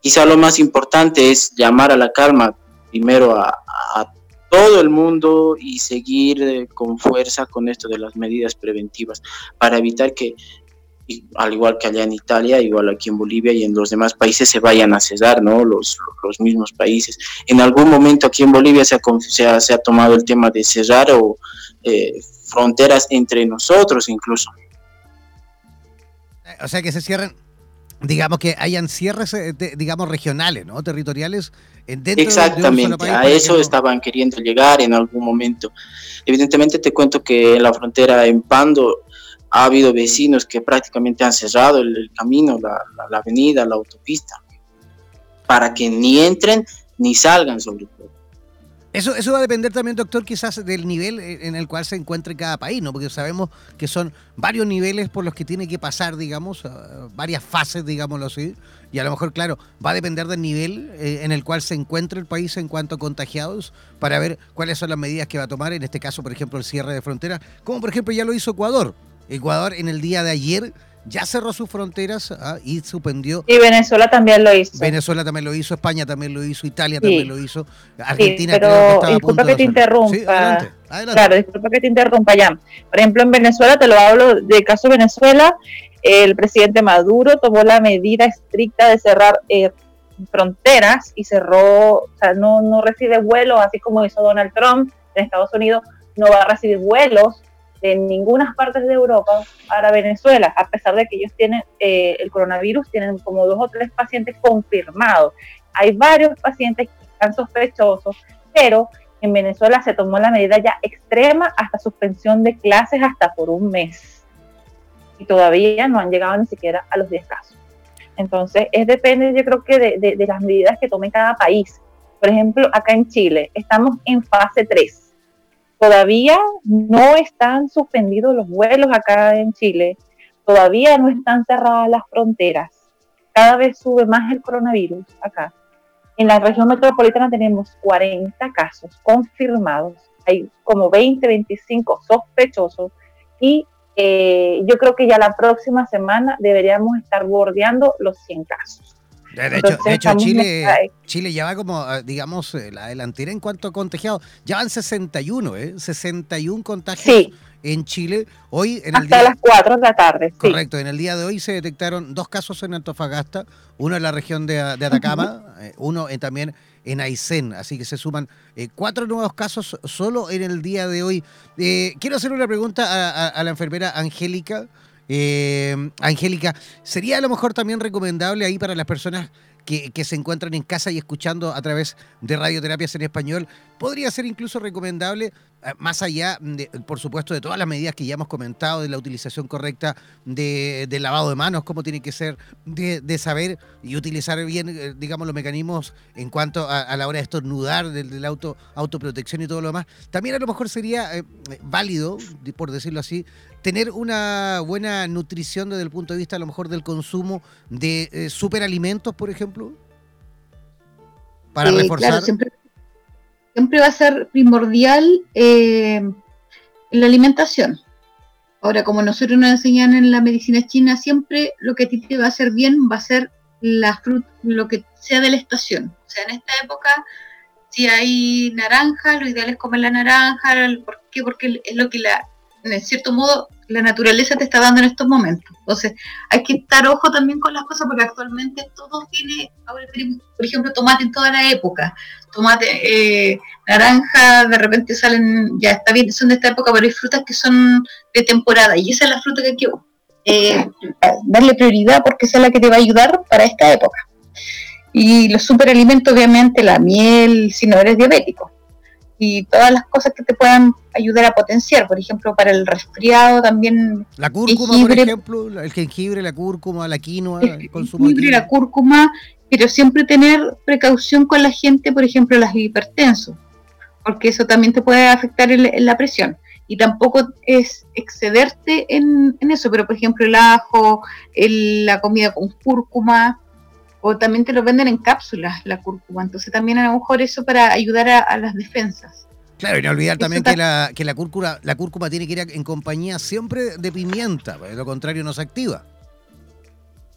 Quizá lo más importante es llamar a la calma primero a, todo el mundo y seguir eh, con fuerza con esto de las medidas preventivas para evitar que, al igual que allá en Italia, igual aquí en Bolivia y en los demás países, se vayan a cesar, ¿no? Los, los mismos países. En algún momento aquí en Bolivia se ha, se ha, tomado el tema de cerrar o eh, fronteras entre nosotros incluso. O sea, que se cierren digamos que hayan cierres, eh, digamos, regionales, ¿no? Territoriales. Eh, dentro Exactamente, a eso estaban queriendo llegar en algún momento. Evidentemente te cuento que en la frontera en Pando ha habido vecinos que prácticamente han cerrado el, camino, la avenida, la autopista, para que ni entren ni salgan sobre todo. Eso, eso va a depender también, doctor, quizás del nivel en el cual se encuentre cada país, ¿no? Porque sabemos que son varios niveles por los que tiene que pasar, digamos, varias fases, digámoslo así. Y a lo mejor, claro, va a depender del nivel eh, en el cual se encuentre el país en cuanto a contagiados para ver cuáles son las medidas que va a tomar, en este caso, por ejemplo, el cierre de fronteras, como por ejemplo ya lo hizo Ecuador. Ecuador en el día de ayer ya cerró sus fronteras ah, y suspendió. Y Venezuela también lo hizo. Venezuela también lo hizo, España también lo hizo, Italia también lo hizo, Argentina pero disculpa que te interrumpa. Claro, disculpa que te interrumpa ya. Por ejemplo, en Venezuela, te lo hablo del caso de Venezuela, el presidente Maduro tomó la medida estricta de cerrar eh, fronteras y cerró, o sea, no, no recibe vuelos, así como hizo Donald Trump en Estados Unidos, no va a recibir vuelos de ninguna parte de Europa para Venezuela, a pesar de que ellos tienen eh, el coronavirus, tienen como dos o tres pacientes confirmados. Hay varios pacientes que están sospechosos, pero en Venezuela se tomó la medida ya extrema hasta suspensión de clases hasta por un mes. Y todavía no han llegado ni siquiera a los 10 casos. Entonces, es depende, yo creo que de, de las medidas que tome cada país. Por ejemplo, acá en Chile estamos en fase 3 Todavía no están suspendidos los vuelos acá en Chile, todavía no están cerradas las fronteras, cada vez sube más el coronavirus acá. En la región metropolitana tenemos 40 casos confirmados, hay como 20, 25 sospechosos y eh, yo creo que ya la próxima semana deberíamos estar bordeando los 100 casos. De hecho, de hecho Chile, Chile ya va como, ah, digamos, eh, la delantera en cuanto a contagiados. Ya van 61, ¿eh? 61 contagios en Chile. Hoy, en el Hasta las 4 de la tarde. Correcto, en el día de hoy se detectaron dos casos en Antofagasta, uno en la región de, Atacama, eh, uno también en Aysén, así que se suman cuatro nuevos casos solo en el día de hoy. quiero hacer una pregunta a la enfermera Angélica. Eh, Angélica, ¿sería a lo mejor también recomendable ahí para las personas que, se encuentran en casa y escuchando a través de radioterapias en español? ¿Podría ser incluso recomendable eh, más allá, de, por supuesto, de todas las medidas que ya hemos comentado, de la utilización correcta de, del lavado de manos, cómo tiene que ser, de, saber y utilizar bien, eh, digamos, los mecanismos en cuanto a, la hora de estornudar, del, la auto, autoprotección y todo lo demás, también a lo mejor sería eh, válido, por decirlo así, tener una buena nutrición desde el punto de vista a lo mejor del consumo de superalimentos, por ejemplo, para reforzar siempre va a ser primordial eh, la alimentación. Ahora, como nosotros nos enseñan en la medicina china, siempre lo que a ti te va a hacer bien va a ser la fruta, lo que sea de la estación. O sea, en esta época, si hay naranja, lo ideal es comer la naranja. ¿Por qué? Porque es lo que la, en cierto modo, la naturaleza te está dando en estos momentos. Entonces, hay que estar ojo también con las cosas porque actualmente todo tiene, por ejemplo, tomate en toda la época, tomate, eh, naranja, de repente salen, ya está bien, son de esta época, pero hay frutas que son de temporada y esa es la fruta que hay que eh, darle prioridad porque esa es la que te va a ayudar para esta época. Y los superalimentos, obviamente, la miel, si no eres diabético y todas las cosas que te puedan ayudar a potenciar, por ejemplo, para el resfriado también. La cúrcuma, por ejemplo, el jengibre, la cúrcuma, la quinoa, el, consumo de la cúrcuma, pero siempre tener precaución con la gente, por ejemplo, las hipertensos, porque eso también te puede afectar en, la presión. Y tampoco es excederte en, eso, pero por ejemplo el ajo, la comida con cúrcuma, o también te lo venden en cápsulas la cúrcuma. Entonces también a lo mejor eso para ayudar a, las defensas. Claro, y no olvidar también que, la, que la, cúrcuma, la cúrcuma tiene que ir en compañía siempre de pimienta, de lo contrario no se activa.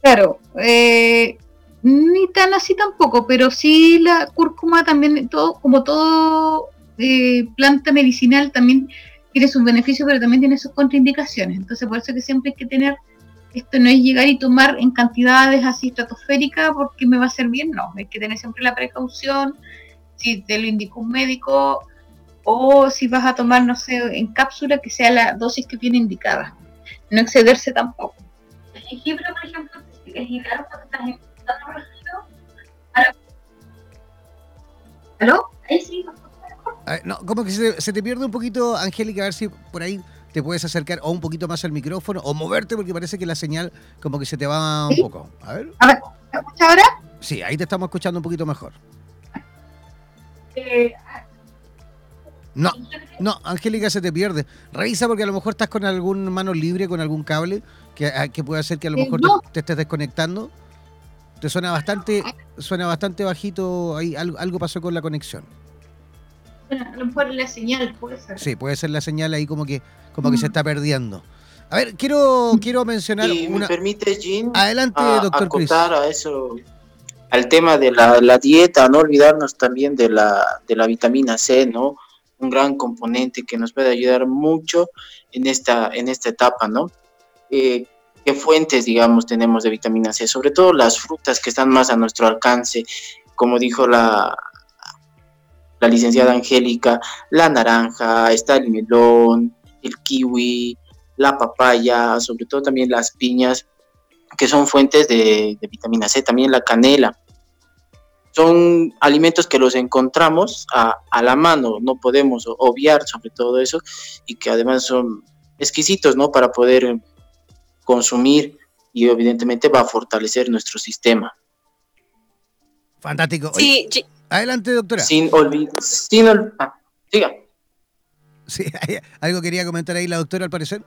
Claro, eh, ni tan así tampoco, pero sí la cúrcuma también, todo, como todo eh, planta medicinal, también tiene sus beneficios, pero también tiene sus contraindicaciones. Entonces por eso que siempre hay que tener esto no es llegar y tomar en cantidades así estratosféricas porque me va a hacer bien, no, hay que tener siempre la precaución, si te lo indica un médico o si vas a tomar, no sé, en cápsula, que sea la dosis que viene indicada, no excederse tampoco. El jengibre, por ejemplo, es ideal cuando estás para... ¿Aló? Ahí sí, no, como que se, se, te pierde un poquito, Angélica, a ver si por ahí te puedes acercar o un poquito más al micrófono o moverte porque parece que la señal como que se te va un poco. A ver. A ver, ¿me escucha ahora? Sí, ahí te estamos escuchando un poquito mejor. Eh, no, no, Angélica se te pierde. Revisa porque a lo mejor estás con algún mano libre, con algún cable, que, ah, que puede hacer que a lo eh, mejor te, estés desconectando. Te suena bastante, suena bastante bajito, ahí algo, algo pasó con la conexión. A lo mejor la señal puede ser. Sí, puede ser la señal ahí como que como que se está perdiendo. A ver, quiero, quiero mencionar si una... me permite, Jean, Adelante, doctor Cruz. a eso, al tema de la, dieta, no olvidarnos también de la, de la vitamina C, ¿no? Un gran componente que nos puede ayudar mucho en esta, en esta etapa, ¿no? Eh, ¿Qué fuentes, digamos, tenemos de vitamina C? Sobre todo las frutas que están más a nuestro alcance, como dijo la, la licenciada Angélica, la naranja, está el melón, el kiwi, la papaya, sobre todo también las piñas, que son fuentes de, vitamina C, también la canela. Son alimentos que los encontramos a, la mano, no podemos obviar sobre todo eso y que además son exquisitos, ¿no? Para poder consumir y evidentemente va a fortalecer nuestro sistema. Fantástico. Sí, Adelante, doctora. Sin olvidar, sin ah, siga. Sí, algo quería comentar ahí la doctora al parecer.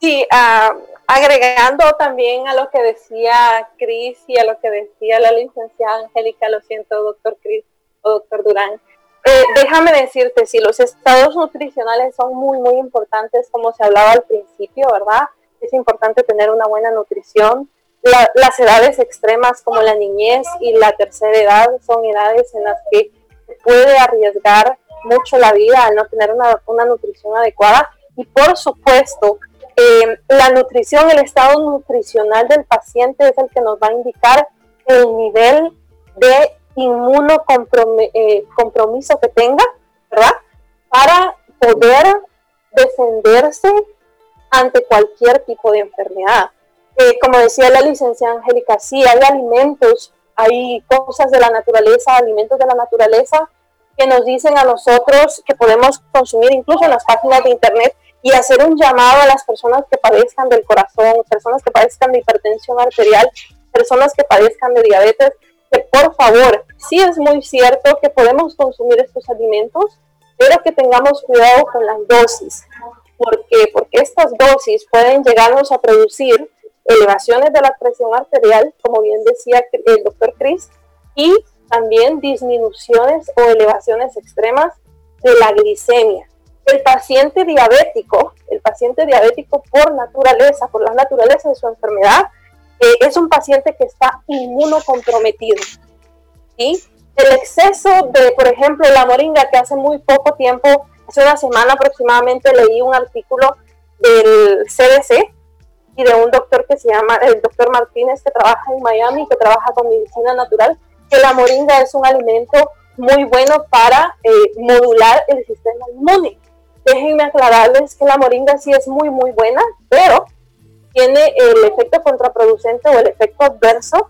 Sí, uh, agregando también a lo que decía Cris y a lo que decía la licenciada Angélica, lo siento, doctor Cris o doctor Durán. Eh, déjame decirte, si los estados nutricionales son muy, muy importantes, como se hablaba al principio, ¿verdad? Es importante tener una buena nutrición. Las edades extremas como la niñez y la tercera edad son edades en las que puede arriesgar mucho la vida al no tener una, una nutrición adecuada. Y por supuesto, eh, la nutrición, el estado nutricional del paciente es el que nos va a indicar el nivel de inmunocompromiso eh, que tenga, ¿verdad? Para poder defenderse ante cualquier tipo de enfermedad. Eh, como decía la licenciada Angélica, sí, hay alimentos, hay cosas de la naturaleza, alimentos de la naturaleza que nos dicen a nosotros que podemos consumir incluso en las páginas de internet y hacer un llamado a las personas que padezcan del corazón, personas que padezcan de hipertensión arterial, personas que padezcan de diabetes, que por favor, sí es muy cierto que podemos consumir estos alimentos, pero que tengamos cuidado con las dosis. ¿Por qué? Porque estas dosis pueden llegarnos a producir elevaciones de la presión arterial, como bien decía el doctor Chris, y también disminuciones o elevaciones extremas de la glicemia el paciente diabético, el paciente diabético por naturaleza, por la naturaleza de su enfermedad, eh, es un paciente que está inmunocomprometido. ¿sí? El exceso de, por ejemplo, la moringa, que hace muy poco tiempo, hace una semana aproximadamente, leí un artículo del CDC y de un doctor que se llama, el doctor Martínez, que trabaja en Miami, que trabaja con medicina natural, que la moringa es un alimento muy bueno para eh, modular el sistema inmune déjenme aclararles que la moringa sí es muy, muy buena, pero tiene el efecto contraproducente o el efecto adverso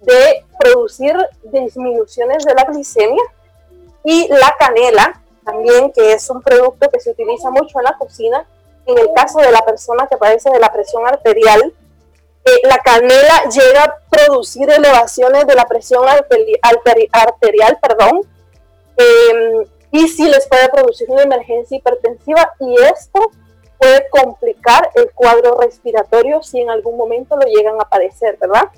de producir disminuciones de la glicemia y la canela también, que es un producto que se utiliza mucho en la cocina. En el caso de la persona que padece de la presión arterial, eh, la canela llega a producir elevaciones de la presión arterial, perdón, eh, y si les puede producir una emergencia hipertensiva y esto puede complicar el cuadro respiratorio si en algún momento lo llegan a padecer, ¿verdad?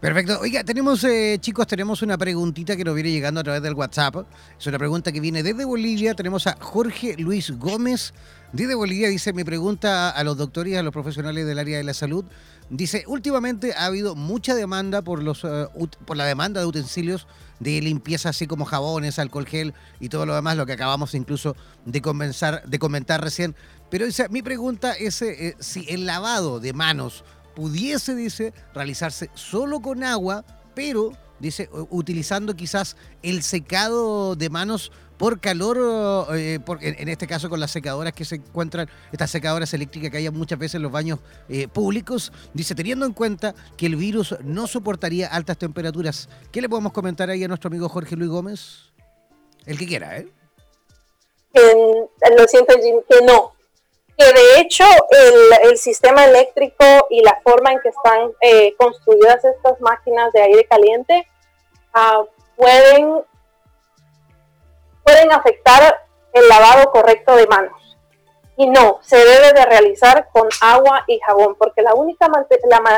Perfecto. Oiga, tenemos, eh, chicos, tenemos una preguntita que nos viene llegando a través del WhatsApp. Es una pregunta que viene desde Bolivia. Tenemos a Jorge Luis Gómez. Desde Bolivia dice, mi pregunta a los doctores y a los profesionales del área de la salud. Dice, últimamente ha habido mucha demanda por, los, eh, por la demanda de utensilios de limpieza, así como jabones, alcohol gel y todo lo demás, lo que acabamos incluso de, comenzar, de comentar recién. Pero dice, mi pregunta es eh, si el lavado de manos pudiese, dice, realizarse solo con agua, pero, dice, utilizando quizás el secado de manos por calor, eh, en, este caso con las secadoras que se encuentran, estas secadoras eléctricas que hay muchas veces en los baños eh, públicos, dice, teniendo en cuenta que el virus no soportaría altas temperaturas, ¿qué le podemos comentar ahí a nuestro amigo Jorge Luis Gómez? El que quiera, ¿eh? lo siento, Jim, que no. Que de hecho el, sistema eléctrico y la forma en que están eh, construidas estas máquinas de aire caliente ah, pueden pueden afectar el lavado correcto de manos. Y no, se debe de realizar con agua y jabón, porque la única,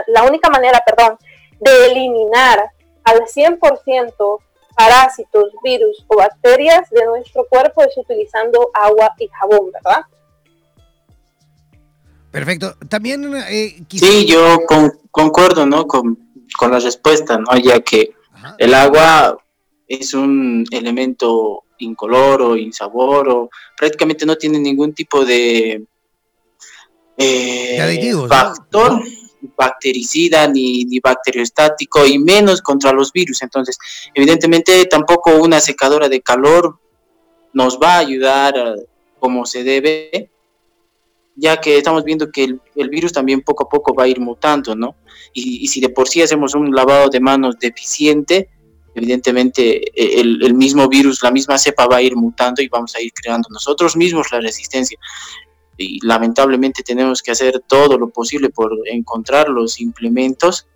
la, única manera perdón, de eliminar al 100% parásitos, virus o bacterias de nuestro cuerpo es utilizando agua y jabón, ¿verdad? Perfecto. También... Eh, Sí, yo concuerdo, ¿no? Con, con, la respuesta, ¿no? Ya que el agua es un elemento incoloro, insaboro, prácticamente no tiene ningún tipo de, eh, factor bactericida ni, ni bacteriostático y menos contra los virus. Entonces, evidentemente tampoco una secadora de calor nos va a ayudar como se debe, ya que estamos viendo que el, virus también poco a poco va a ir mutando, ¿no? Y, si de por sí hacemos un lavado de manos deficiente, evidentemente e, el, mismo virus, la misma cepa va a ir mutando y vamos a ir creando nosotros mismos la resistencia. Y lamentablemente tenemos que hacer todo lo posible por encontrar los implementos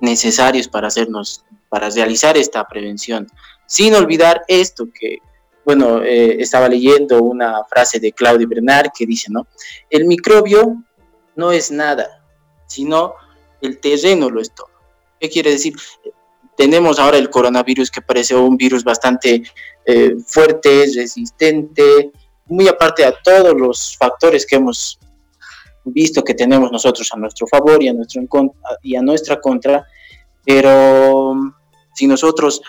necesarios para hacernos, para realizar esta prevención. Sin olvidar esto, que bueno, eh, estaba leyendo una frase de Claudio Bernard que dice, ¿no? El microbio no es nada, sino el terreno lo es todo. ¿Qué quiere decir? Tenemos ahora el coronavirus que parece un virus bastante eh, fuerte, resistente, muy aparte a todos los factores que hemos visto que tenemos nosotros a nuestro favor y a, nuestro, y a nuestra contra, pero si nosotros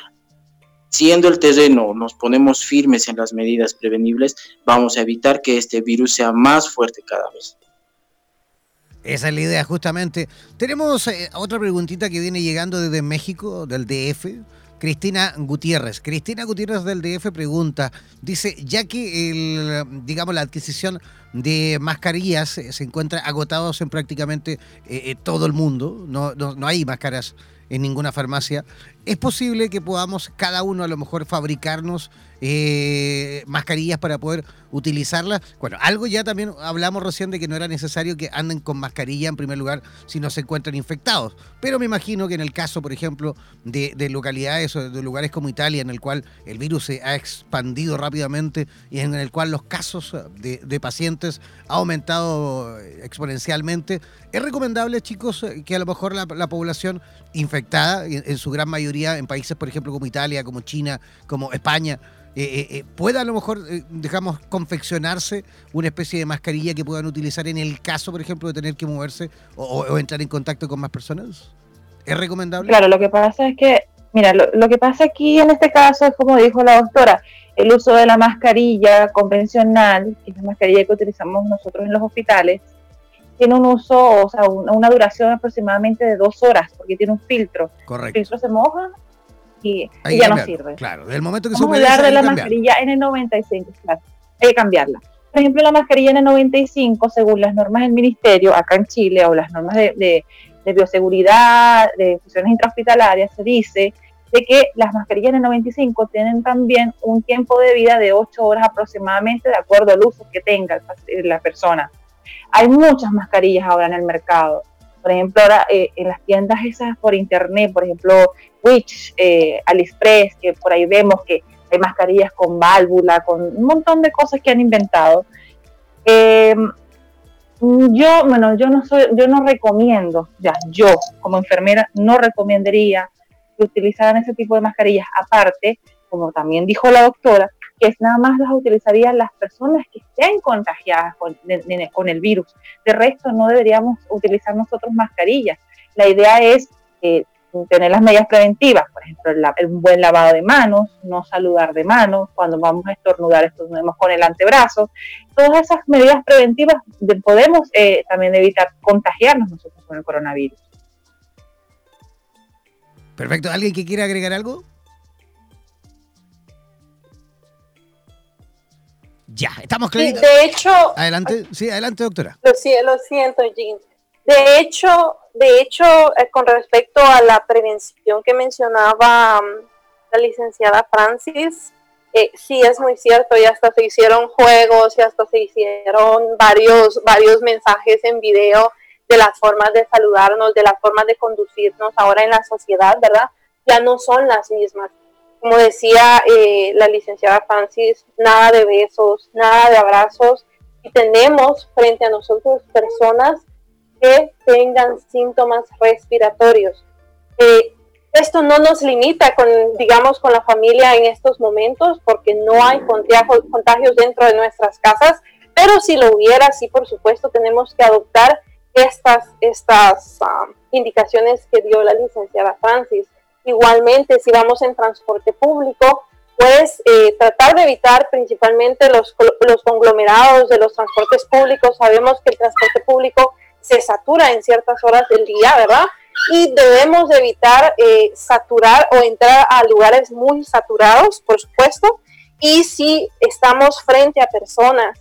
siendo el terreno nos ponemos firmes en las medidas prevenibles, vamos a evitar que este virus sea más fuerte cada vez. Esa es la idea, justamente. Tenemos eh, otra preguntita que viene llegando desde México, del DF. Cristina Gutiérrez. Cristina Gutiérrez del DF pregunta, dice, ya que el, digamos, la adquisición de mascarillas se encuentra agotados en prácticamente eh, eh, todo el mundo, no, no, no hay máscaras en ninguna farmacia. Es posible que podamos cada uno a lo mejor fabricarnos eh, mascarillas para poder utilizarlas. Bueno, algo ya también hablamos recién de que no era necesario que anden con mascarilla en primer lugar si no se encuentran infectados. Pero me imagino que en el caso, por ejemplo, de, localidades o de lugares como Italia, en el cual el virus se ha expandido rápidamente y en el cual los casos de, pacientes ha aumentado exponencialmente, es recomendable, chicos, que a lo mejor la, población infectada, en su gran mayoría en países, por ejemplo, como Italia, como China, como España, eh, eh, eh, pueda a lo mejor, digamos, confeccionarse una especie de mascarilla que puedan utilizar en el caso, por ejemplo, de tener que moverse o, entrar en contacto con más personas? ¿Es recomendable? Claro, lo que pasa es que, mira, lo, que pasa aquí en este caso es como dijo la doctora, el uso de la mascarilla convencional, que es la mascarilla que utilizamos nosotros en los hospitales, tiene un uso, o sea, una, duración aproximadamente de dos horas, porque tiene un filtro. Correcto. El filtro se moja y, ya no sirve. Claro, del momento que Vamos a hablar de la mascarilla N95, claro, hay que cambiarla. Por ejemplo, la mascarilla N95, según las normas del ministerio, acá en Chile, o las normas de, bioseguridad, de funciones intrahospitalarias, se dice de que las mascarillas N95 tienen también un tiempo de vida de 8 horas aproximadamente, de acuerdo al uso que tenga la persona. Hay muchas mascarillas ahora en el mercado. Por ejemplo, ahora eh, en las tiendas esas por internet, por ejemplo, Witch, eh, AliExpress, que por ahí vemos que hay mascarillas con válvula, con un montón de cosas que han inventado. Em, yo, bueno, yo no soy, yo no recomiendo, ya, yo como enfermera no recomendaría que utilizaran ese tipo de mascarillas. Aparte, como también dijo la doctora, que nada más las utilizarían las personas que estén contagiadas con, el virus. De resto, no deberíamos utilizar nosotros mascarillas. La idea es eh, tener las medidas preventivas, por ejemplo, un buen lavado de manos, no saludar de manos, cuando vamos a estornudar estornudemos con el antebrazo. Todas esas medidas preventivas podemos eh, también evitar contagiarnos nosotros con el coronavirus. Perfecto. ¿Alguien que quiera agregar algo? Ya, estamos claritos. De hecho. Adelante, sí, adelante, doctora. Lo, lo siento, Jean. De hecho, de hecho, eh, con respecto a la prevención que mencionaba mm, la licenciada Francis, eh, sí es muy cierto, y hasta se hicieron juegos y hasta se hicieron varios, varios mensajes en video de las formas de saludarnos, de las formas de conducirnos ahora en la sociedad, ¿verdad? Ya no son las mismas como decía eh, la licenciada Francis, nada de besos, nada de abrazos, y tenemos frente a nosotros personas que tengan síntomas respiratorios. Eh, esto no nos limita con, digamos, con la familia en estos momentos, porque no hay contagios dentro de nuestras casas, pero si lo hubiera, sí, por supuesto, tenemos que adoptar estas, estas ah, indicaciones que dio la licenciada Francis. Igualmente, si vamos en transporte público, pues eh, tratar de evitar principalmente los, los conglomerados de los transportes públicos. Sabemos que el transporte público se satura en ciertas horas del día, ¿verdad? Y debemos de evitar eh, saturar o entrar a lugares muy saturados, por supuesto. Y si estamos frente a personas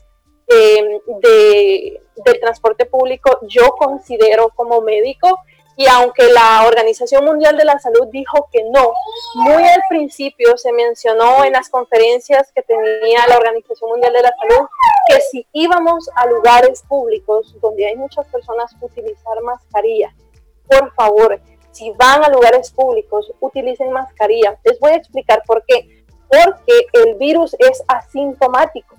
eh, de, del transporte público, yo considero como médico y aunque la Organización Mundial de la Salud dijo que no, muy al principio se mencionó en las conferencias que tenía la Organización Mundial de la Salud que si íbamos a lugares públicos donde hay muchas personas, utilizar mascarilla. Por favor, si van a lugares públicos, utilicen mascarilla. Les voy a explicar por qué. porque el virus es asintomático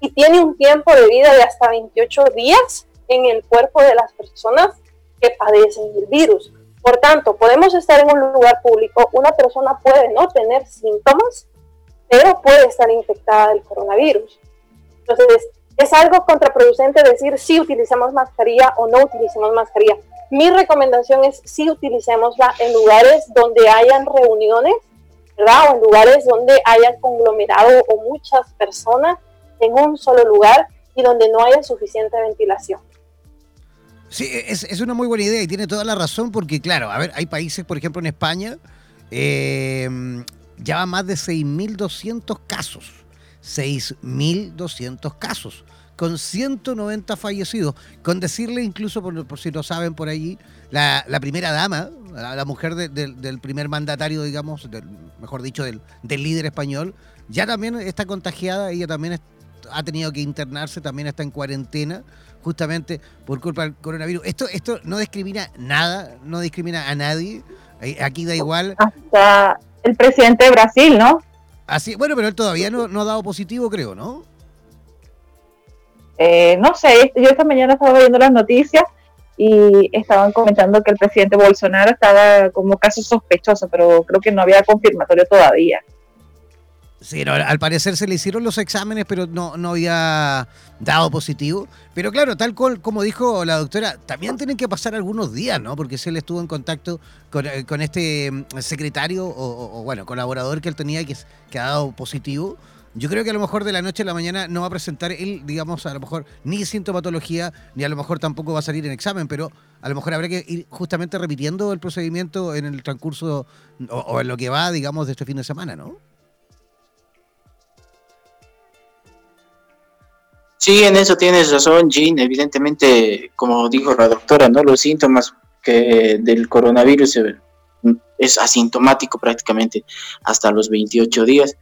y tiene un tiempo de vida de hasta 28 días en el cuerpo de las personas que padecen el virus. Por tanto, podemos estar en un lugar público, una persona puede no tener síntomas, pero puede estar infectada del coronavirus. Entonces, es algo contraproducente decir si utilicemos mascarilla o no utilicemos mascarilla. Mi recomendación es si utilicémosla en lugares donde hayan reuniones, ¿verdad? O en lugares donde hayan conglomerado o muchas personas en un solo lugar y donde no haya suficiente ventilación. Sí, es, es, una muy buena idea y tiene toda la razón porque, claro, a ver, hay países, por ejemplo, en España, eh, ya va más de 6.200 casos. 6.200 casos, con 190 fallecidos. Con decirle incluso, por, si no saben por allí, la, primera dama, la, mujer del primer mandatario, digamos, del, mejor dicho, del, del líder español, ya también está contagiada, ella también ha tenido que internarse, también está en cuarentena justamente por culpa del coronavirus. Esto, esto no discrimina nada, no discrimina a nadie. Aquí da igual. Hasta el presidente de Brasil, ¿no? Así, bueno, pero él todavía no, no ha dado positivo, creo, ¿no? Eh, no sé, yo esta mañana estaba viendo las noticias y estaban comentando que el presidente Bolsonaro estaba como caso sospechoso, pero creo que no había confirmatorio todavía. Sí, al parecer se le hicieron los exámenes, pero no, no había dado positivo. Pero claro, tal cual como dijo la doctora, también tienen que pasar algunos días, ¿no? Porque si él estuvo en contacto con, eh, este mm, secretario o, bueno, colaborador que él tenía que, que ha dado positivo. Yo creo que a lo mejor de la noche a la mañana no va a presentar él, digamos, a lo mejor ni sintomatología, ni a lo mejor tampoco va a salir en examen, pero a lo mejor habrá que ir justamente repitiendo el procedimiento en el transcurso o en lo que va, digamos, de este fin de semana, ¿no? Sí, en eso tienes razón, Jean. Evidentemente, como dijo la doctora, ¿no? Los síntomas que del coronavirus es asintomático prácticamente hasta los 28 días.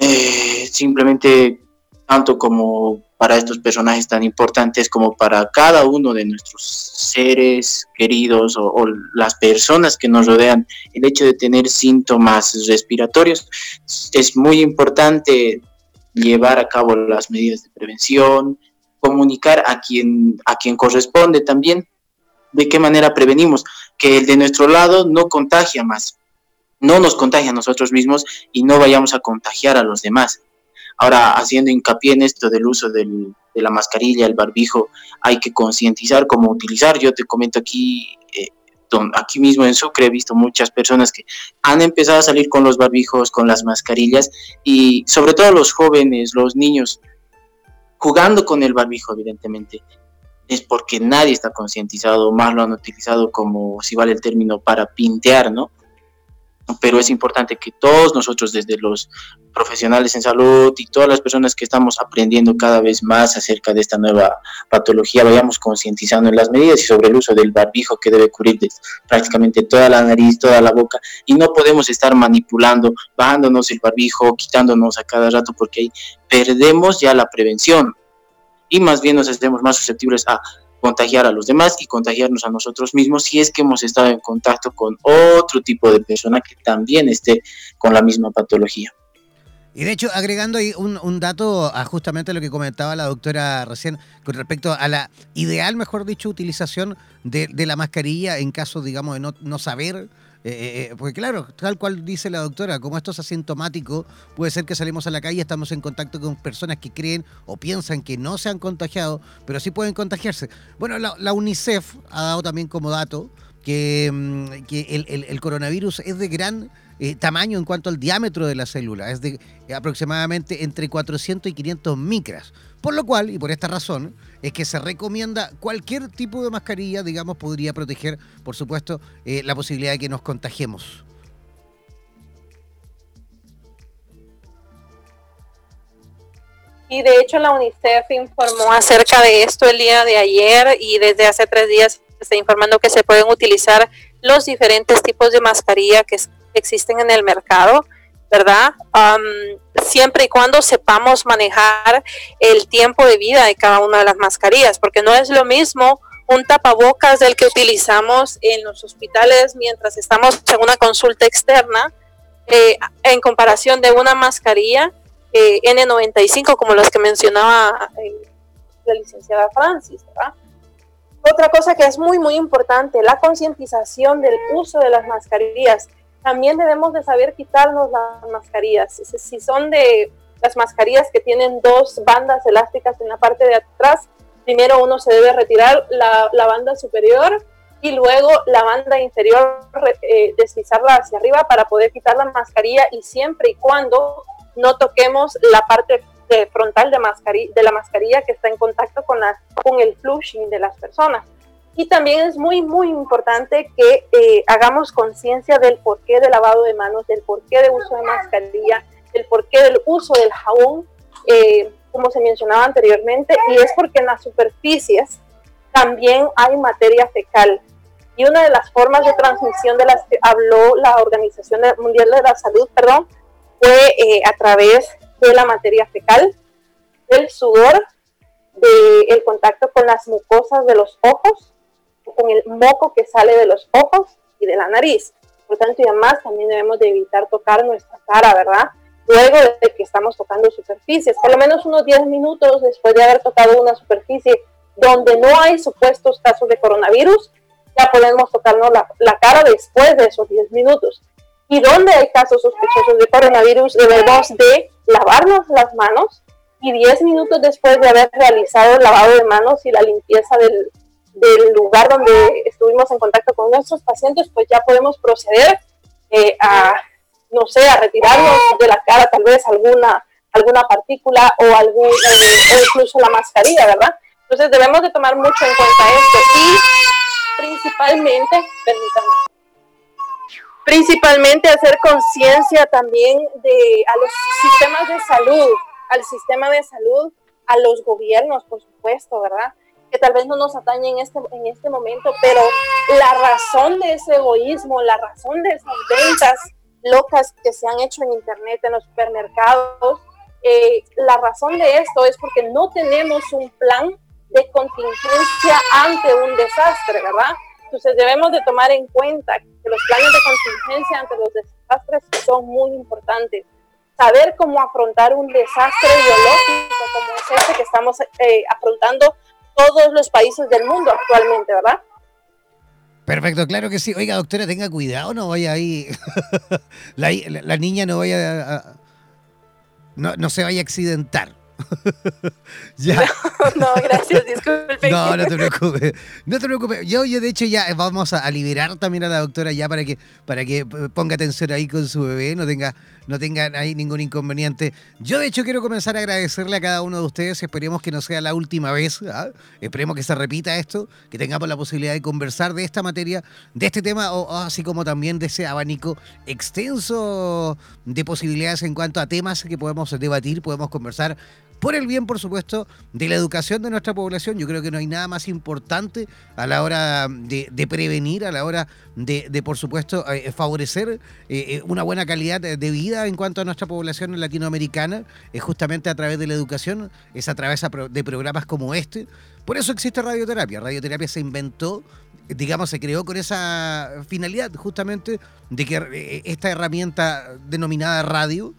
Eh, simplemente, tanto como para estos personajes tan importantes como para cada uno de nuestros seres queridos o, las personas que nos rodean, el hecho de tener síntomas respiratorios es muy importante llevar a cabo las medidas de prevención, comunicar a quien, a quien corresponde también de qué manera prevenimos que el de nuestro lado no contagia más, no nos contagia a nosotros mismos y no vayamos a contagiar a los demás. Ahora, haciendo hincapié en esto del uso del, de la mascarilla, el barbijo, hay que concientizar cómo utilizar. Yo te comento aquí aquí mismo en Sucre he visto muchas personas que han empezado a salir con los barbijos, con las mascarillas y sobre todo los jóvenes, los niños, jugando con el barbijo, evidentemente. Es porque nadie está concientizado, más lo han utilizado como, si vale el término, para pintear, ¿no? Pero es importante que todos nosotros, desde los profesionales en salud y todas las personas que estamos aprendiendo cada vez más acerca de esta nueva patología, vayamos concientizando en las medidas y sobre el uso del barbijo que debe cubrir prácticamente toda la nariz, toda la boca, y no podemos estar manipulando, bajándonos el barbijo, quitándonos a cada rato, porque ahí perdemos ya la prevención. Y más bien nos hacemos más susceptibles a contagiar a los demás y contagiarnos a nosotros mismos si es que hemos estado en contacto con otro tipo de persona que también esté con la misma patología. Y de hecho, agregando ahí un, dato a justamente lo que comentaba la doctora recién con respecto a la ideal, mejor dicho, utilización de, la mascarilla en caso, digamos, de no, no saber eh, eh, eh, porque claro, tal cual dice la doctora, como esto es asintomático, puede ser que salimos a la calle y estamos en contacto con personas que creen o piensan que no se han contagiado, pero sí pueden contagiarse. Bueno, la, UNICEF ha dado también como dato que, mm, el, coronavirus es de gran tamaño en cuanto al diámetro de la célula, es de aproximadamente entre 400 y 500 micras. Por lo cual, y por esta razón, es que se recomienda cualquier tipo de mascarilla, digamos, podría proteger, por supuesto, eh, la posibilidad de que nos contagiemos. Y de hecho la UNICEF informó acerca de esto el día de ayer y desde hace tres días está informando que se pueden utilizar los diferentes tipos de mascarilla que existen en el mercado ¿verdad? siempre y cuando sepamos manejar el tiempo de vida de cada una de las mascarillas, porque no es lo mismo un tapabocas del que utilizamos en los hospitales mientras estamos en una consulta externa eh, en comparación de una mascarilla eh, N95 como las que mencionaba eh, la licenciada Francis. Otra cosa que es muy, muy importante, la concientización del uso de las mascarillas. También debemos de saber quitarnos las mascarillas. Si son de las mascarillas que tienen dos bandas elásticas en la parte de atrás, primero uno se debe retirar la, la banda superior y luego la banda inferior eh, deslizarla hacia arriba para poder quitar la mascarilla y siempre y cuando no toquemos la parte frontal de, la mascarilla que está en contacto con, la, con el flushing de las personas. Y también es muy, muy importante que eh, hagamos conciencia del porqué del lavado de manos, del porqué de uso de mascarilla, del porqué del uso del jabón, eh, como se mencionaba anteriormente, y es porque en las superficies también hay materia fecal. Y una de las formas de transmisión de las que habló la Organización Mundial de la Salud, perdón, fue eh, a través de la materia fecal, del sudor, del contacto con las mucosas de los ojos, con el moco que sale de los ojos y de la nariz. Por tanto, y además también debemos de evitar tocar nuestra cara, ¿verdad? Luego de que estamos tocando superficies, por lo menos unos 10 minutos después de haber tocado una superficie donde no hay supuestos casos de coronavirus, ya podemos tocarnos la, la cara después de esos 10 minutos. Y donde hay casos sospechosos de coronavirus, debemos de lavarnos las manos y 10 minutos después de haber realizado el lavado de manos y la limpieza del, del lugar donde estuvimos en contacto con nuestros pacientes, pues ya podemos proceder eh, a, no sé, a retirarnos de la cara tal vez alguna, alguna partícula o, algún, eh, incluso la mascarilla, ¿verdad? Entonces debemos de tomar mucho en cuenta esto y principalmente, permítanme, principalmente hacer conciencia también de a los sistemas de salud, al sistema de salud, a los gobiernos, por supuesto, ¿verdad? Que tal vez no nos atañe en este, en este momento, pero la razón de ese egoísmo, la razón de esas ventas locas que se han hecho en Internet, en los supermercados, eh, la razón de esto es porque no tenemos un plan de contingencia ante un desastre, ¿verdad? Entonces debemos de tomar en cuenta que los planes de contingencia ante los desastres son muy importantes. Saber cómo afrontar un desastre biológico como es este que estamos eh, afrontando todos los países del mundo actualmente, ¿verdad? Perfecto, claro que sí. Oiga, doctora, tenga cuidado, no vaya ahí. la, niña no vaya no, no se vaya a accidentar. ya. No, gracias, disculpe. No, no te preocupes. No te preocupes. Yo, yo de hecho ya vamos a, liberar también a la doctora ya para que para que ponga atención ahí con su bebé, no tenga no tengan ahí ningún inconveniente. Yo de hecho quiero comenzar a agradecerle a cada uno de ustedes. Esperemos que no sea la última vez. ¿ah? Esperemos que se repita esto, que tengamos la posibilidad de conversar de esta materia, de este tema, o, así como también de ese abanico extenso de posibilidades en cuanto a temas que podemos debatir, podemos conversar por el bien, por supuesto, de la educación de nuestra población. Yo creo que no hay nada más importante a la hora de, prevenir, a la hora de, por supuesto, eh, favorecer eh, eh, una buena calidad de vida en cuanto a nuestra población latinoamericana, es justamente a través de la educación, es a través de programas como este. Por eso existe radioterapia. Radioterapia se inventó digamos, se creó con esa finalidad justamente de que esta herramienta denominada radio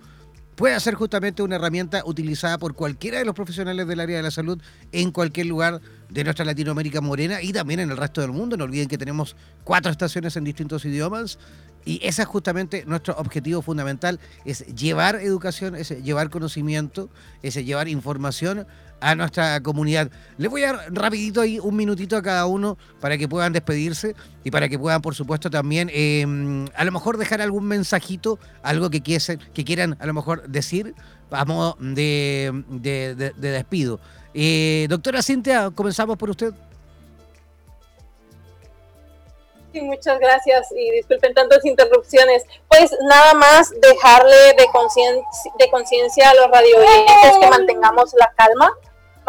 puede ser justamente una herramienta utilizada por cualquiera de los profesionales del área de la salud en cualquier lugar de nuestra Latinoamérica morena y también en el resto del mundo. No olviden que tenemos cuatro estaciones en distintos idiomas y ese es justamente nuestro objetivo fundamental, es llevar educación, es llevar conocimiento, es llevar información a nuestra comunidad. Les voy a dar rapidito ahí un minutito a cada uno para que puedan despedirse y para que puedan, por supuesto, también em, a lo mejor dejar algún mensajito, algo que, que quieran a lo mejor decir a modo de, de, despido. Eh, doctora Cintia, comenzamos por usted. Sí, muchas gracias y disculpen tantas interrupciones. Pues nada más dejarle de conciencia a los radio que mantengamos la calma,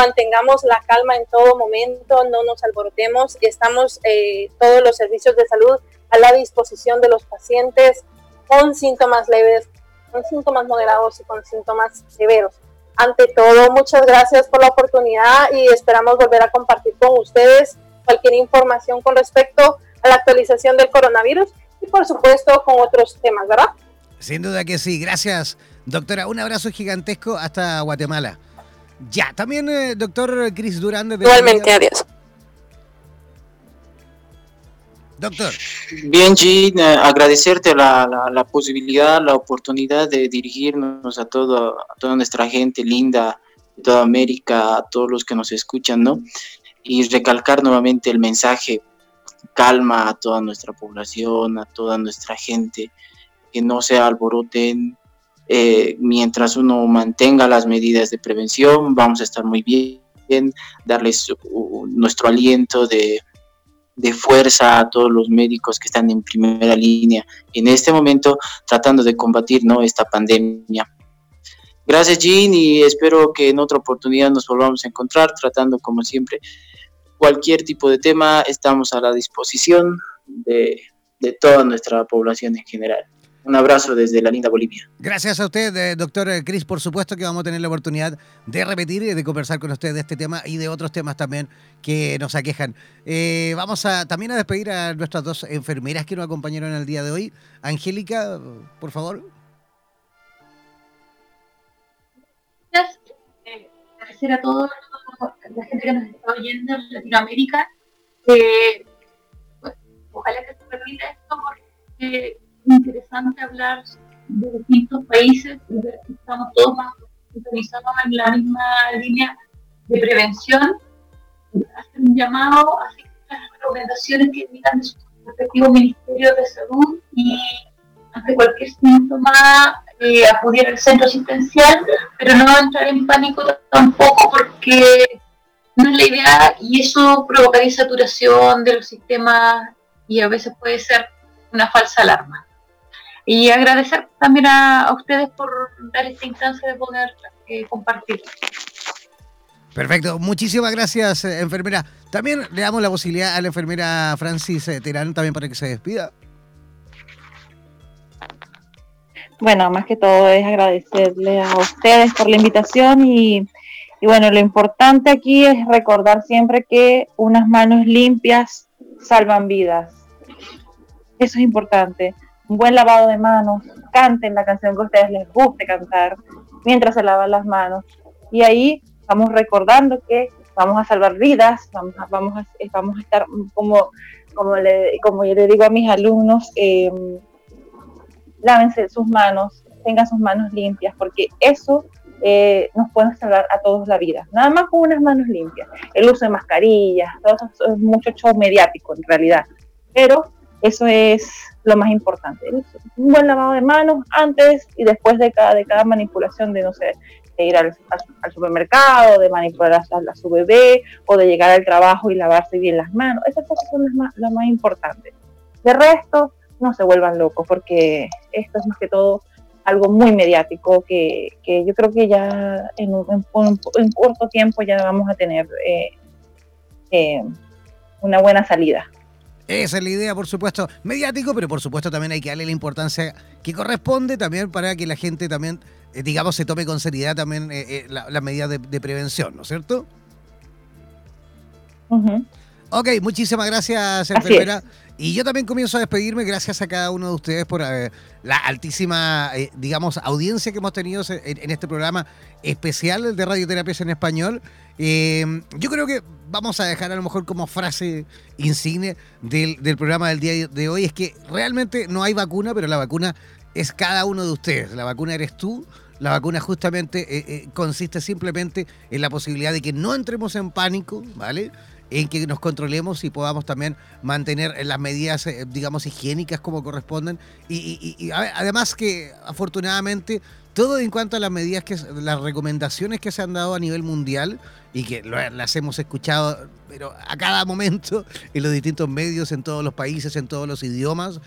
mantengamos la calma en todo momento, no nos alborotemos. Estamos eh, todos los servicios de salud a la disposición de los pacientes con síntomas leves, con síntomas moderados y con síntomas severos. Ante todo, muchas gracias por la oportunidad y esperamos volver a compartir con ustedes cualquier información con respecto a la actualización del coronavirus y por supuesto con otros temas, ¿verdad? Sin duda que sí. Gracias, doctora. Un abrazo gigantesco hasta Guatemala. Ya, también, eh, doctor Chris Durán. desde Igualmente, adiós. Doctor. Bien, Jean, eh, agradecerte la, la, la posibilidad, la oportunidad de dirigirnos a, todo, a toda nuestra gente linda de toda América, a todos los que nos escuchan, ¿no? Y recalcar nuevamente el mensaje, calma a toda nuestra población, a toda nuestra gente, que no se alboroten. Eh, mientras uno mantenga las medidas de prevención, vamos a estar muy bien, darles nuestro aliento de, fuerza a todos los médicos que están en primera línea en este momento tratando de combatir ¿no? esta pandemia. Gracias Jean y espero que en otra oportunidad nos volvamos a encontrar tratando como siempre cualquier tipo de tema. Estamos a la disposición de toda nuestra población en general. Un abrazo desde la linda Bolivia. Gracias a usted, eh, doctor Cris. Por supuesto que vamos a tener la oportunidad de repetir y de conversar con usted de este tema y de otros temas también que nos aquejan. Eh, vamos a también a despedir a nuestras dos enfermeras que nos acompañaron el día de hoy. Angélica, por favor. Gracias. Eh, agradecer a toda la gente que nos está oyendo en Latinoamérica. Eh, pues, ojalá que se permita esto porque interesante hablar de distintos países y ver que estamos todos más sintonizados en la misma línea de prevención. Hacer un llamado seguir las recomendaciones que emitan de sus respectivos ministerios de salud y ante cualquier síntoma eh, acudir al centro asistencial, pero no entrar en pánico tampoco porque no es la idea y eso provocaría saturación de los sistemas y a veces puede ser una falsa alarma. Y agradecer también a, a ustedes por dar esta instancia de poder eh, compartir. Perfecto, muchísimas gracias, eh, enfermera. También le damos la posibilidad a la enfermera Francis eh, Terán también para que se despida. Bueno, más que todo es agradecerle a ustedes por la invitación y, y bueno, lo importante aquí es recordar siempre que unas manos limpias salvan vidas. Eso es importante. Un buen lavado de manos, canten la canción que a ustedes les guste cantar mientras se lavan las manos. Y ahí vamos recordando que vamos a salvar vidas, vamos a, vamos a, vamos a estar como, como, le, como yo le digo a mis alumnos, eh, lávense sus manos, tengan sus manos limpias, porque eso eh, nos puede salvar a todos la vida. Nada más con unas manos limpias. El uso de mascarillas, todo eso es mucho show mediático en realidad, pero eso es lo más importante. Un buen lavado de manos antes y después de cada, de cada manipulación de, no sé, de ir al, supermercado, de manipular a, su bebé o de llegar al trabajo y lavarse bien las manos. Esas cosas son las más, las más importantes. De resto, no se vuelvan locos porque esto es más que todo algo muy mediático que, que yo creo que ya en, un, en, en corto tiempo ya vamos a tener eh, eh, una buena salida. Esa es la idea, por supuesto, mediático, pero por supuesto también hay que darle la importancia que corresponde también para que la gente también, eh, digamos, se tome con seriedad también eh, eh, las la medidas de, de, prevención, ¿no es cierto? Uh -huh. Ok, muchísimas gracias, enfermera. Y yo también comienzo a despedirme gracias a cada uno de ustedes por eh, la altísima, eh, digamos, audiencia que hemos tenido en, en, este programa especial de Radioterapias en Español. Eh, yo creo que vamos a dejar a lo mejor como frase insigne del, del, programa del día de hoy, es que realmente no hay vacuna, pero la vacuna es cada uno de ustedes. La vacuna eres tú. La vacuna justamente eh, consiste simplemente en la posibilidad de que no entremos en pánico, ¿vale? En que nos controlemos y podamos también mantener las medidas, eh, digamos, higiénicas como corresponden. Y, además que afortunadamente todo en cuanto a las medidas, que las recomendaciones que se han dado a nivel mundial y que las hemos escuchado pero a cada momento en los distintos medios, en todos los países, en todos los idiomas,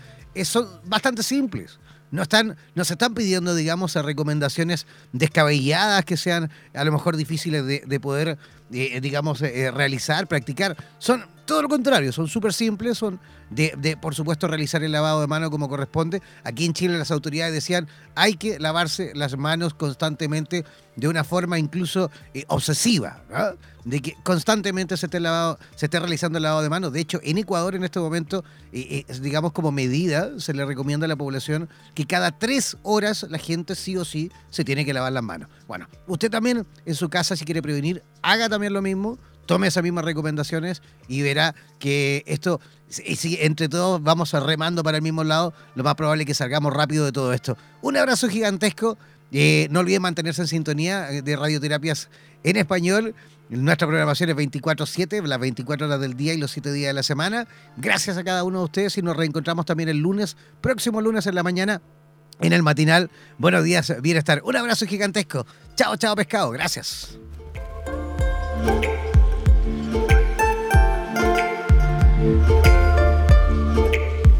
son bastante simples. No están, nos están pidiendo, digamos, recomendaciones descabelladas que sean a lo mejor difíciles de poder, eh, digamos, eh, realizar, practicar. Son todo lo contrario, son súper simples, son de, de, por supuesto, realizar el lavado de mano como corresponde. Aquí en Chile las autoridades decían hay que lavarse las manos constantemente de una forma incluso eh, obsesiva, ¿no? de que constantemente se esté, lavado, se esté realizando el lavado de manos. De hecho, en Ecuador en este momento, eh, eh, digamos como medida, se le recomienda a la población que cada tres horas la gente sí o sí se tiene que lavar las manos. Bueno, usted también en su casa, si quiere prevenir, haga también lo mismo tome esas mismas recomendaciones y verá que esto, si entre todos vamos remando para el mismo lado, lo más probable es que salgamos rápido de todo esto. Un abrazo gigantesco. Eh, no olviden mantenerse en sintonía de radioterapias en español. Nuestra programación es 24-7, las 24 horas del día y los 7 días de la semana. Gracias a cada uno de ustedes y nos reencontramos también el lunes, próximo lunes en la mañana, en el matinal. Buenos días, bienestar. Un abrazo gigantesco. Chao, chao, pescado. Gracias.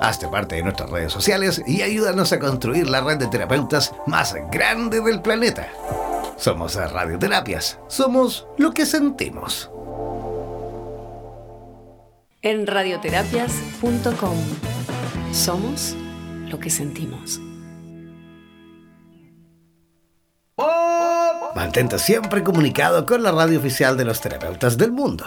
Hazte parte de nuestras redes sociales y ayúdanos a construir la red de terapeutas más grande del planeta. Somos Radioterapias. Somos lo que sentimos. En radioterapias.com somos lo que sentimos. Mantente siempre comunicado con la radio oficial de los terapeutas del mundo.